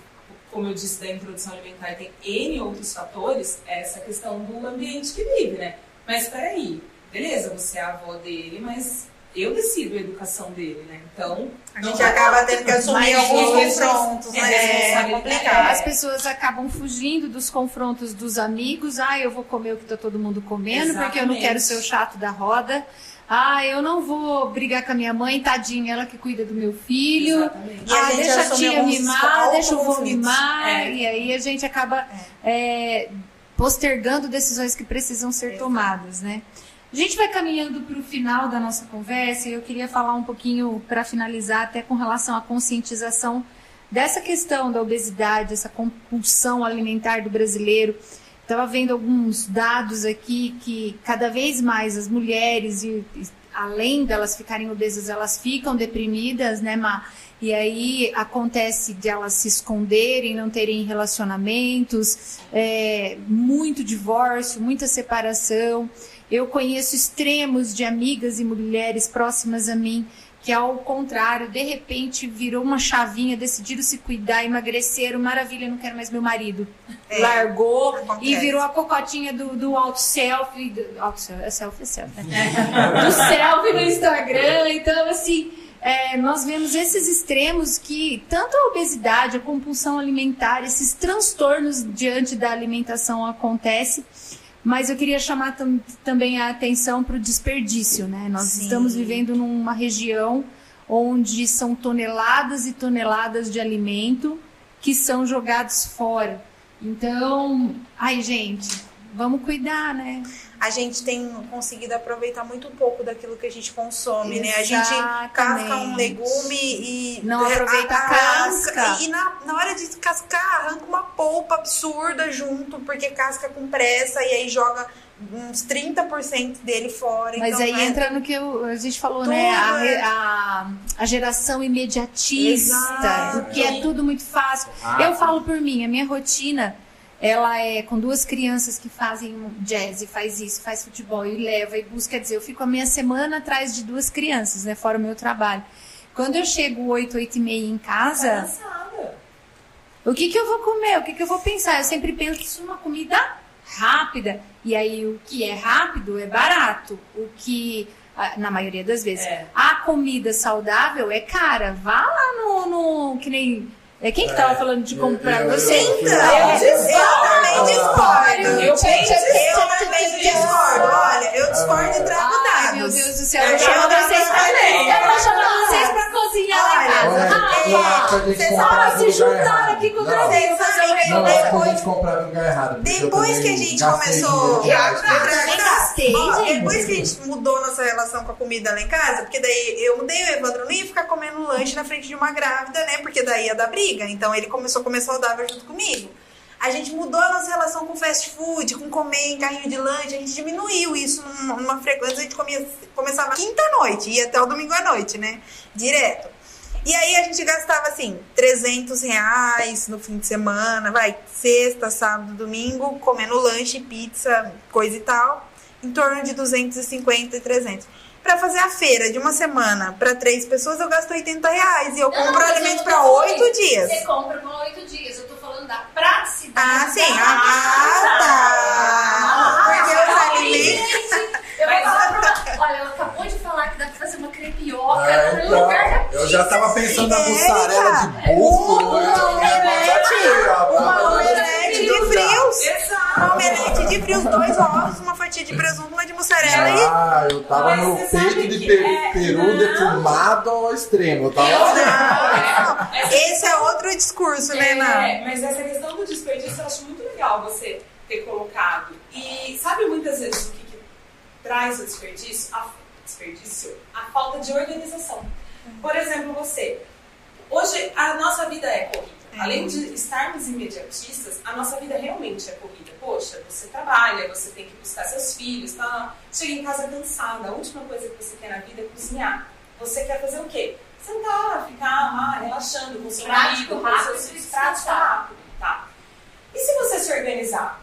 como eu disse da introdução alimentar, tem N outros fatores, essa questão do ambiente que vive, né? Mas peraí, beleza, você é a avó dele, mas eu decido a educação dele, né? Então. A gente acaba tendo que assumir alguns confrontos, é né? É complicado. As pessoas acabam fugindo dos confrontos dos amigos. Ah, eu vou comer o que tá todo mundo comendo, porque eu não Exatamente. quero ser o chato da roda. Ah, eu não vou brigar com a minha mãe, tadinha, ela que cuida do meu filho. Exatamente. A ah, deixa a tia mimar, deixa o vô mimar. É. E aí a gente acaba é, postergando decisões que precisam ser Exato. tomadas, né? A gente vai caminhando para o final da nossa conversa e eu queria falar um pouquinho, para finalizar, até com relação à conscientização dessa questão da obesidade, essa compulsão alimentar do brasileiro. Estava vendo alguns dados aqui que cada vez mais as mulheres, e, além delas ficarem obesas, elas ficam deprimidas, né, Ma? E aí acontece de elas se esconderem, não terem relacionamentos, é, muito divórcio, muita separação. Eu conheço extremos de amigas e mulheres próximas a mim que ao contrário, de repente virou uma chavinha, decidiram se cuidar, emagreceram, maravilha, não quero mais meu marido. É, Largou acontece. e virou a cocotinha do, do auto selfie, do, auto selfie, é selfie, é né? do selfie no Instagram, então assim, é, nós vemos esses extremos que tanto a obesidade, a compulsão alimentar, esses transtornos diante da alimentação acontece mas eu queria chamar tam, também a atenção para o desperdício, né? Nós Sim. estamos vivendo numa região onde são toneladas e toneladas de alimento que são jogados fora. Então, ai gente, vamos cuidar, né? a gente tem conseguido aproveitar muito pouco daquilo que a gente consome, Exatamente. né? A gente casca um legume e não aproveita a, a casca. E na, na hora de cascar, arranca uma polpa absurda junto, porque casca com pressa e aí joga uns 30% dele fora. Mas então, aí né? entra no que a gente falou, tudo né? A, é. a, a, geração imediatista, Exato. que é tudo muito fácil. Ah, eu falo por mim, a minha rotina ela é com duas crianças que fazem jazz e faz isso, faz futebol e leva e busca. Quer dizer, eu fico a minha semana atrás de duas crianças, né? Fora o meu trabalho. Quando eu chego 8, 8 e meia em casa. Tá o que, que eu vou comer? O que, que eu vou pensar? Eu sempre penso numa comida rápida. E aí o que é rápido é barato. O que na maioria das vezes. É. A comida saudável é cara. Vá lá no, no que nem é quem que tava é, falando de comprar? Eu, Você então, eu, também discordo. Eu, eu, também discordo. Olha, eu discordo e trago dados. Meu Deus do céu, eu, chamo vocês pra Eu vou chamar vocês pra cozinhar em casa. Vocês só se juntaram aqui com o Brasil fazer o rei. Depois comprar no lugar errado. Depois que a gente começou. Depois que a gente mudou nossa relação com a comida lá em casa, porque daí eu mudei o Evandro não ia ficar comendo lanche na frente de uma grávida, né? Porque daí ia dar briga briga. Então ele começou a comer saudável junto comigo. A gente mudou a nossa relação com fast food, com comer em carrinho de lanche, a gente diminuiu isso numa frequência, a gente comia, começava quinta-noite, ia até o domingo à noite, né? Direto. E aí a gente gastava assim, 300 reais no fim de semana, vai, sexta, sábado, domingo, comendo lanche, pizza, coisa e tal, em torno de 250 e 300 para fazer a feira de uma semana para três pessoas, eu gasto 80 reais. E eu compro não, alimento para oito dias. Você compra para oito dias. Eu tô falando da praticidade. Ah, sim. Ah, tá. Porque os alimentos. Eu vou falar pra Olha, ela acabou de falar que dá pra fazer uma crepioca é, no então, lugar da Eu já tava pensando na mussarela de búfalo. Uma omelete. Uma omelete de frios. Uma omelete de frios, dois ovos, uma fatia de presunto, uma de mussarela e... Ah, eu tava Mas no peito de per é... peru defumado ao extremo. Eu tava... Esse é outro discurso, né, Ana? É, mas essa questão do desperdício eu acho muito legal você ter colocado. E sabe muitas vezes o que traz o desperdício? A, desperdício? A falta de organização. Por exemplo, você. Hoje, a nossa vida é corrida. Além de estarmos imediatistas, a nossa vida realmente é corrida. Poxa, você trabalha, você tem que buscar seus filhos, tá? chega em casa cansada. A última coisa que você quer na vida é cozinhar. Você quer fazer o quê? Sentar, ficar lá, relaxando com seu marido, com seus filhos. Prático rápido, tá? E se você se organizar?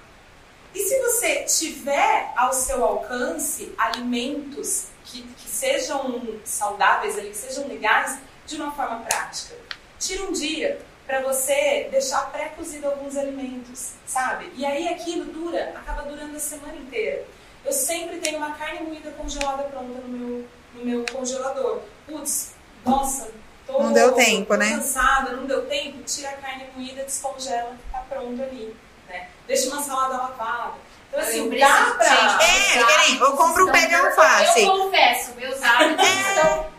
E se você tiver ao seu alcance alimentos que, que sejam saudáveis, que sejam legais, de uma forma prática? Tira um dia para você deixar pré-cozido alguns alimentos, sabe? E aí aquilo dura, acaba durando a semana inteira. Eu sempre tenho uma carne moída congelada pronta no meu, no meu congelador. Putz, nossa, tô, não deu tempo, tô né? cansada, não deu tempo, tira a carne moída, descongela, tá pronto ali né? Deixa uma salada lavada. Então, assim, dá pra. Gente, é, peraí, eu compro um pé de alface. Eu confesso, meus hábitos é. estão.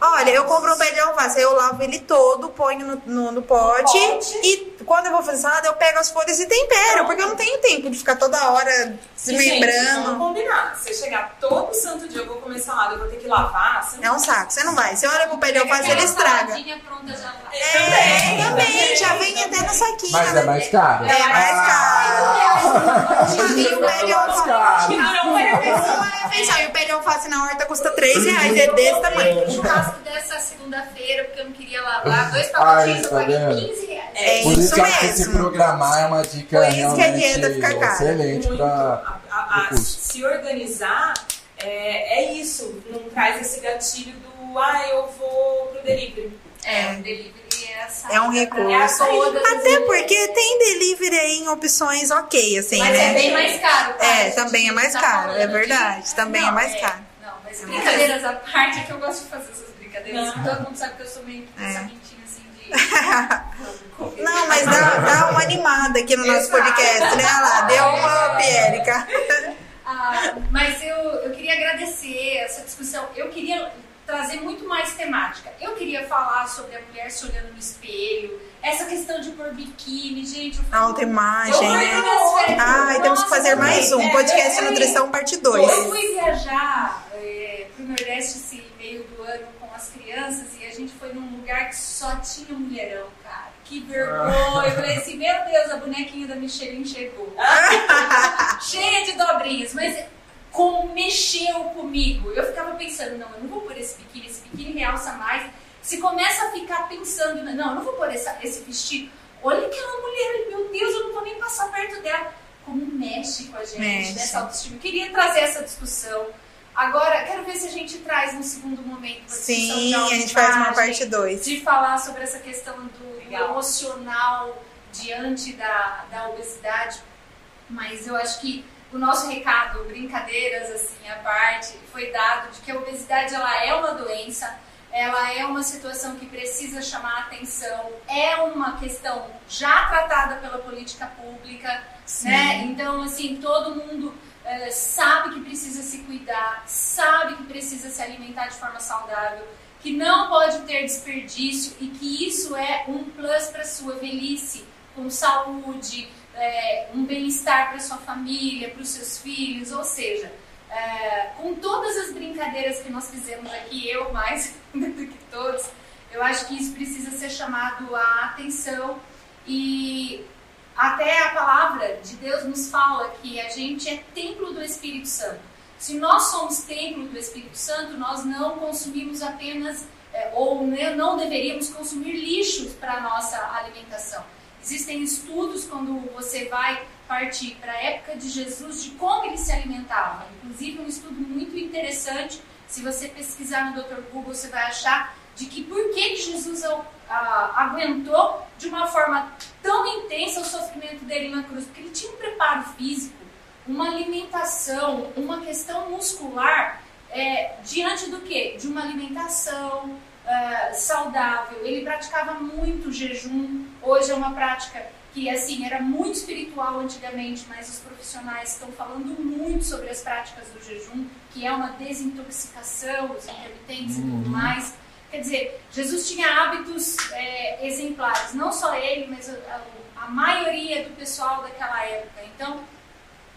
Olha, eu compro um pé de alface, eu lavo ele todo, ponho no, no, no pote, pote. e quando eu vou fazer salada, eu pego as folhas e tempero, porque eu não tenho tempo de ficar toda hora se E, gente, lembrando. vamos combinar. Se eu chegar todo santo dia, eu vou comer salada, eu vou ter que lavar. Você não É um saco, você não vai. Você olha pro pé de alface, ele estraga. pronta já tá. É, também, já vem até no saquinho. Mas é né? mais caro. É mais caro. E o pé de alface. caro. Não, não é Não é pensar, e o pé de alface na horta custa 3 reais, é desse tamanho. O churrasco dessa segunda-feira, porque eu não queria lavar, dois Ai, pacotinhos, eu tá paguei vendo? 15 reais. É Por isso isso que se mesmo. programar é uma dica Por isso que a realmente dieta fica cara. excelente para se organizar é, é isso. Não traz esse gatilho do ah, eu vou pro delivery. É, o delivery é a É um pra recurso. Até porque tem delivery aí em opções ok, assim, Mas né? é bem mais caro. tá? É, também é mais tá caro, é verdade, também é Não, mais caro. Não, mas brincadeiras à parte, é que eu gosto de fazer essas brincadeiras. Não. Todo mundo sabe que eu sou meio É. sabentinha assim de. Não, mas dá, dá uma animada aqui no nosso podcast, né? Olha lá, deu uma up, Érica. Ah, mas eu, eu queria agradecer essa discussão. Eu queria trazer muito mais temática. Eu queria falar sobre a mulher se olhando no espelho, essa questão de pôr biquíni, gente. Eu Eu fui né? férias. Ai, temos que fazer mais um, podcast é, Nutrição Parte Eu 2. fui viajar é, pro Nordeste esse meio do ano crianças e a gente foi num lugar que só tinha mulherão, cara. Que vergonha. Eu falei assim, meu Deus, a bonequinha da Michelin chegou. Cheia de dobrinhas, mas como mexeu comigo. Eu ficava pensando, não, eu não vou pôr esse biquíni, esse biquíni realça mais. Se começa a ficar pensando, não, eu não vou pôr essa- esse vestido. Olha aquela mulher, meu Deus, eu não vou nem passar perto dela. Como mexe com a gente, Mexe. nessa autoestima. Eu queria trazer essa discussão. Agora, quero ver se a gente traz no segundo momento Sim, de a gente faz uma parte 2. de falar sobre essa questão do, Legal. emocional diante da, da obesidade. Mas eu acho que o nosso recado, brincadeiras assim à parte, foi dado de que a obesidade ela é uma doença, ela é uma situação que precisa chamar a atenção, é uma questão já tratada pela política pública, né? Então, assim, todo mundo eh, sabe que precisa se cuidar, sabe que precisa se alimentar de forma saudável, que não pode ter desperdício e que isso é um plus para sua velhice, com saúde, eh, um bem-estar para sua família, para os seus filhos, ou seja, eh, com todas as brincadeiras que nós fizemos aqui, eu mais do que todos, eu acho que isso precisa ser chamado a atenção e até a palavra de Deus nos fala que a gente é templo do Espírito Santo. Se nós somos templo do Espírito Santo, nós não consumimos apenas, é, ou ne- não deveríamos consumir lixos para a nossa alimentação. Existem estudos quando você vai partir para a época de Jesus de como ele se alimentava. Inclusive um estudo muito interessante, se você pesquisar no Dr. Google, você vai achar de que por que Jesus ah, aguentou de uma forma tão intensa o sofrimento dele na cruz, porque ele tinha um preparo físico, uma alimentação, uma questão muscular é, diante do que? De uma alimentação ah, saudável. Ele praticava muito jejum. Hoje é uma prática que assim era muito espiritual antigamente, mas os profissionais estão falando muito sobre as práticas do jejum, que é uma desintoxicação, os intermitentes e tudo mais. Quer dizer, Jesus tinha hábitos é, exemplares, não só ele, mas a, a- maioria do pessoal daquela época. Então,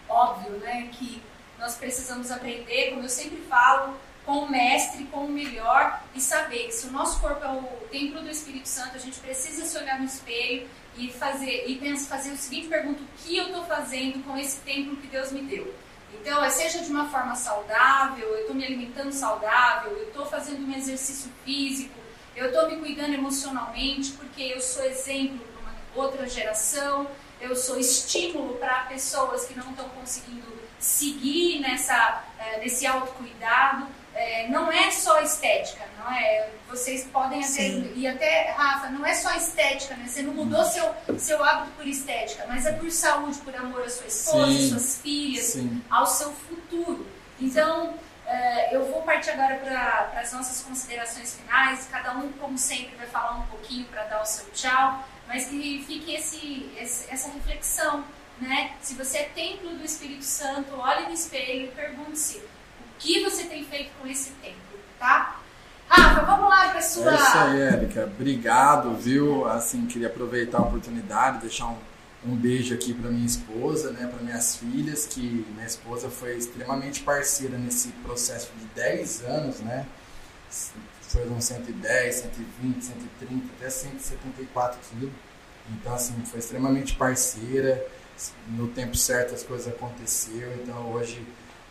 óbvio, né, que nós precisamos aprender, como eu sempre falo, com o mestre, com o melhor e saber que se o nosso corpo é o templo do Espírito Santo, a gente precisa se olhar no espelho e fazer e pensa, fazer o seguinte pergunta: o que eu estou fazendo com esse templo que Deus me deu? Então, é, seja de uma forma saudável, eu estou me alimentando saudável, eu estou fazendo um exercício físico, eu estou me cuidando emocionalmente, porque eu sou exemplo para uma outra geração, eu sou estímulo para pessoas que não estão conseguindo seguir nessa, eh, nesse autocuidado. Eh, não é só estética, não é? Vocês podem até, Sim. e até, Rafa, não é só estética, né? Você não mudou seu, seu hábito por estética, mas é por saúde, por amor à sua esposa, Sim. suas filhas, Sim. ao seu futuro. Então, eh, eu vou partir agora para as nossas considerações finais. Cada um, como sempre, vai falar um pouquinho para dar o seu tchau, mas que fique esse, esse- essa reflexão, né? Se você é templo do Espírito Santo, olhe no espelho e pergunte-se que você tem feito com esse templo, tá? Rafa, vamos lá, pessoal. É isso aí, Érica. Obrigado, viu? Assim, queria aproveitar a oportunidade, deixar um, um beijo aqui para minha esposa, né, para minhas filhas, que minha esposa foi extremamente parceira nesse processo de 10 anos, né? Foram 110, 120, 130, até 174 quilos. Então, assim, foi extremamente parceira. No tempo certo as coisas aconteceram. Então, hoje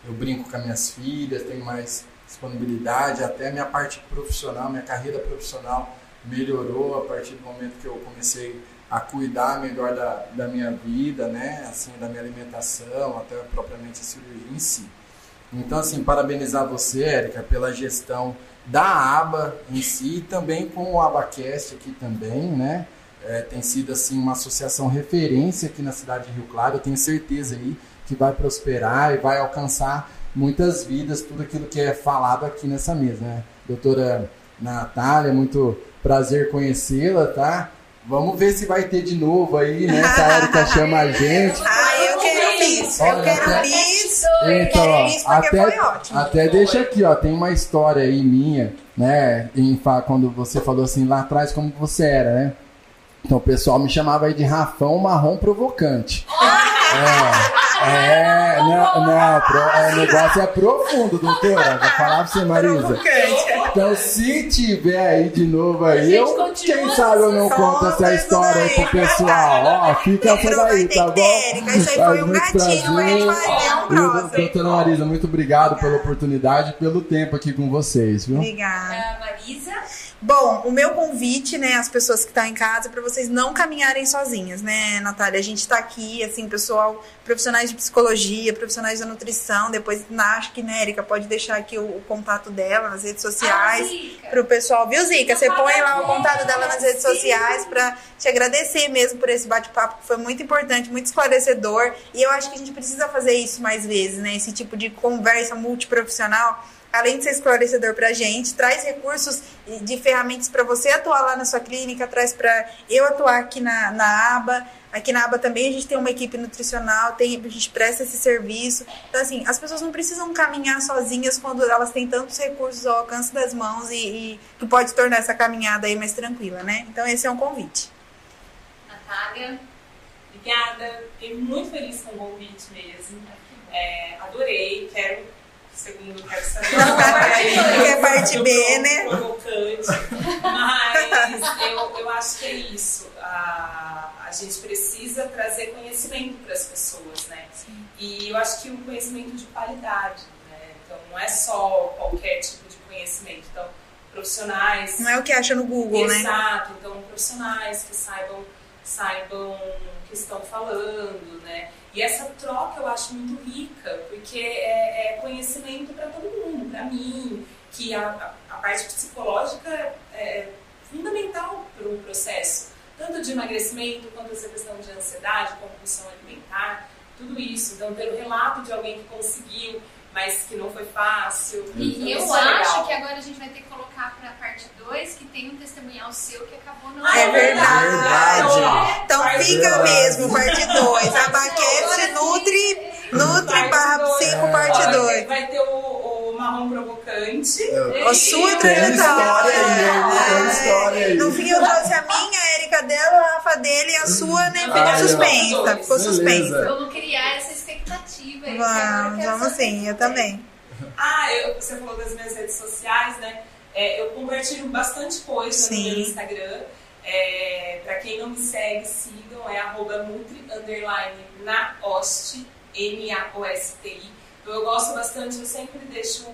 eu brinco com as minhas filhas, tenho mais disponibilidade, até minha parte profissional, minha carreira profissional melhorou a partir do momento que eu comecei a cuidar melhor da, da minha vida, né, assim, da minha alimentação, até propriamente a cirurgia em si. Então, assim, parabenizar você, Érica, pela gestão da aba em si, e também com o Abacast aqui também, né, é, tem sido, assim, uma associação referência aqui na cidade de Rio Claro, eu tenho certeza aí que vai prosperar e vai alcançar muitas vidas, tudo aquilo que é falado aqui nessa mesa, né? Doutora Natália, muito prazer conhecê-la, tá? Vamos ver se vai ter de novo aí, né? Se a Erika chama a gente. Ah, eu quero isso, eu quero até- isso. Então, quero ó, isso porque até, foi ótimo. até deixa aqui, ó, tem uma história aí minha, né? Em, fa- quando você falou assim lá atrás como você era, né? Então o pessoal me chamava aí de Rafão Marrom Provocante. É, é, não, não, pro- é, o negócio é profundo, doutora. Vou falar pra você, Marisa. Então, se tiver aí de novo aí, eu, quem sabe eu não conto essa história aí pro pessoal. Ó, fica vai daí, tá bom? Isso aí foi um muito gatilho um próximo. doutora Marisa, muito obrigado pela oportunidade e pelo tempo aqui com vocês, viu? Obrigada. Ah, Marisa. Bom, o meu convite, né, às pessoas que estão em casa, para vocês não caminharem sozinhas, né, Natália? A gente está aqui, assim, pessoal, profissionais de psicologia, profissionais da nutrição. Depois, na- acho que, né, Erika, pode deixar aqui o, o contato dela nas redes sociais. Ah, Zica. Pro pessoal, viu, Zica? Você põe lá o contato dela nas redes sociais pra te agradecer mesmo por esse bate-papo, que foi muito importante, muito esclarecedor. E eu acho que a gente precisa fazer isso mais vezes, né? Esse tipo de conversa multiprofissional, além de ser esclarecedor pra gente, traz recursos de ferramentas para você atuar lá na sua clínica, traz para eu atuar aqui na, na aba. Aqui na aba também a gente tem uma equipe nutricional, tem, a gente presta esse serviço. Então, assim, as pessoas não precisam caminhar sozinhas quando elas têm tantos recursos ao alcance das mãos e, e que pode tornar essa caminhada aí mais tranquila, né? Então, esse é um convite. Natália. Obrigada, fiquei muito feliz com o convite mesmo. É, adorei, quero, segundo, quero saber. Que é parte B, né? Provocante. Mas eu, eu acho que é isso. A, a gente precisa trazer conhecimento para as pessoas, né? E eu acho que um conhecimento de qualidade, né? Então não é só qualquer tipo de conhecimento. Então, profissionais Não é o que acha no Google, né? Exato, então profissionais que saibam, saibam que estão falando, né? E essa troca eu acho muito rica, porque é, é conhecimento para todo mundo, para mim, que a, a, a parte psicológica é fundamental para o processo, tanto de emagrecimento quanto essa questão de ansiedade, compulsão alimentar, tudo isso. Então, ter o relato de alguém que conseguiu, mas que não foi fácil. E Então, eu isso é acho legal. que agora a gente vai ter que colocar pra parte 2 que tem um testemunhal seu que acabou não. É verdade. Verdade. Então Parte fica dois. mesmo, parte 2. Abaquete Nutri, Nutri Parte barra dois. psico, parte Vai ter- 2. Vai ter o, o marrom provocante. A sua trajetória. No fim eu trouxe a minha, a Erika dela, a Rafa dele e a sua, né? Ficou Aí, ó. suspensa. Ficou suspensa. Vamos criar essa aí. que agora eu Vamos, vamos sim, eu também. Ah, eu- você falou das minhas redes sociais, né? É, eu compartilho bastante coisa Sim. no meu Instagram. É, pra quem não me segue, sigam, é arroba Nutri underline naost, N-A-O-S-T-I. Então eu gosto bastante, eu sempre deixo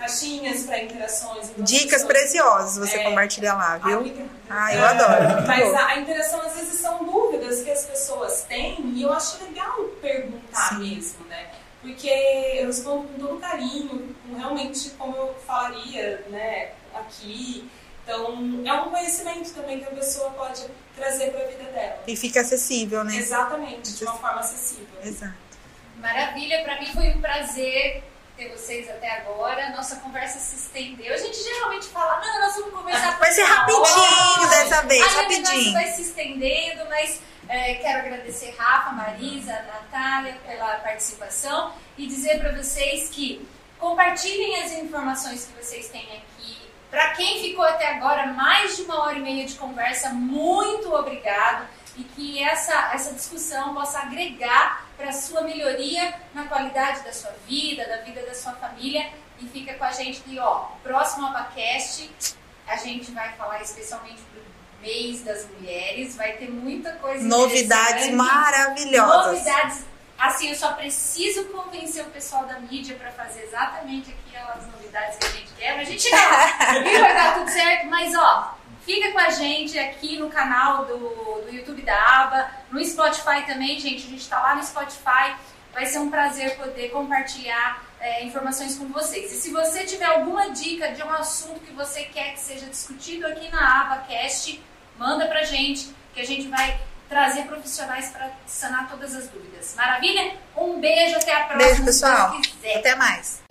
caixinhas para interações. então as Dicas preciosas você É. compartilha lá, viu? obrigada. Ah, eu adoro. Mas a, a interação às vezes são dúvidas que as pessoas têm e eu acho legal perguntar Sim. mesmo, né? Porque eu respondo com todo carinho, com realmente como eu falaria, né, aqui. Então, é um conhecimento também que a pessoa pode trazer para a vida dela. E fica acessível, né? Exatamente, de uma forma acessível. Exato. Maravilha, pra mim foi um prazer ter vocês até agora. Nossa conversa se estendeu. A gente geralmente fala, não, nós vamos conversar Vai ser rapidinho hora. dessa vez, Aí rapidinho. vai se estendendo, mas é, quero agradecer Rafa, Marisa, Natália pela participação e dizer para vocês que compartilhem as informações que vocês têm aqui Para quem ficou até agora, mais de uma hora e meia de conversa, muito obrigado e que essa, essa discussão possa agregar para a sua melhoria na qualidade da sua vida, da vida da sua família. E fica com a gente que, ó, próximo AbaCast, a gente vai falar especialmente pro mês das mulheres, vai ter muita coisa Novidades maravilhosas. Novidades Assim, eu só preciso convencer o pessoal da mídia para fazer exatamente aquelas novidades que a gente quer, mas a gente não. e vai dar tudo certo, mas ó, fica com a gente aqui no canal do, do YouTube da Aba, no Spotify também, gente. A gente está lá no Spotify. Vai ser um prazer poder compartilhar é, informações com vocês. E se você tiver alguma dica de um assunto que você quer que seja discutido aqui na AbaCast, manda pra gente, que a gente vai trazer profissionais para sanar todas as dúvidas. Maravilha? Um beijo, até a próxima. Beijo, pessoal. Até mais.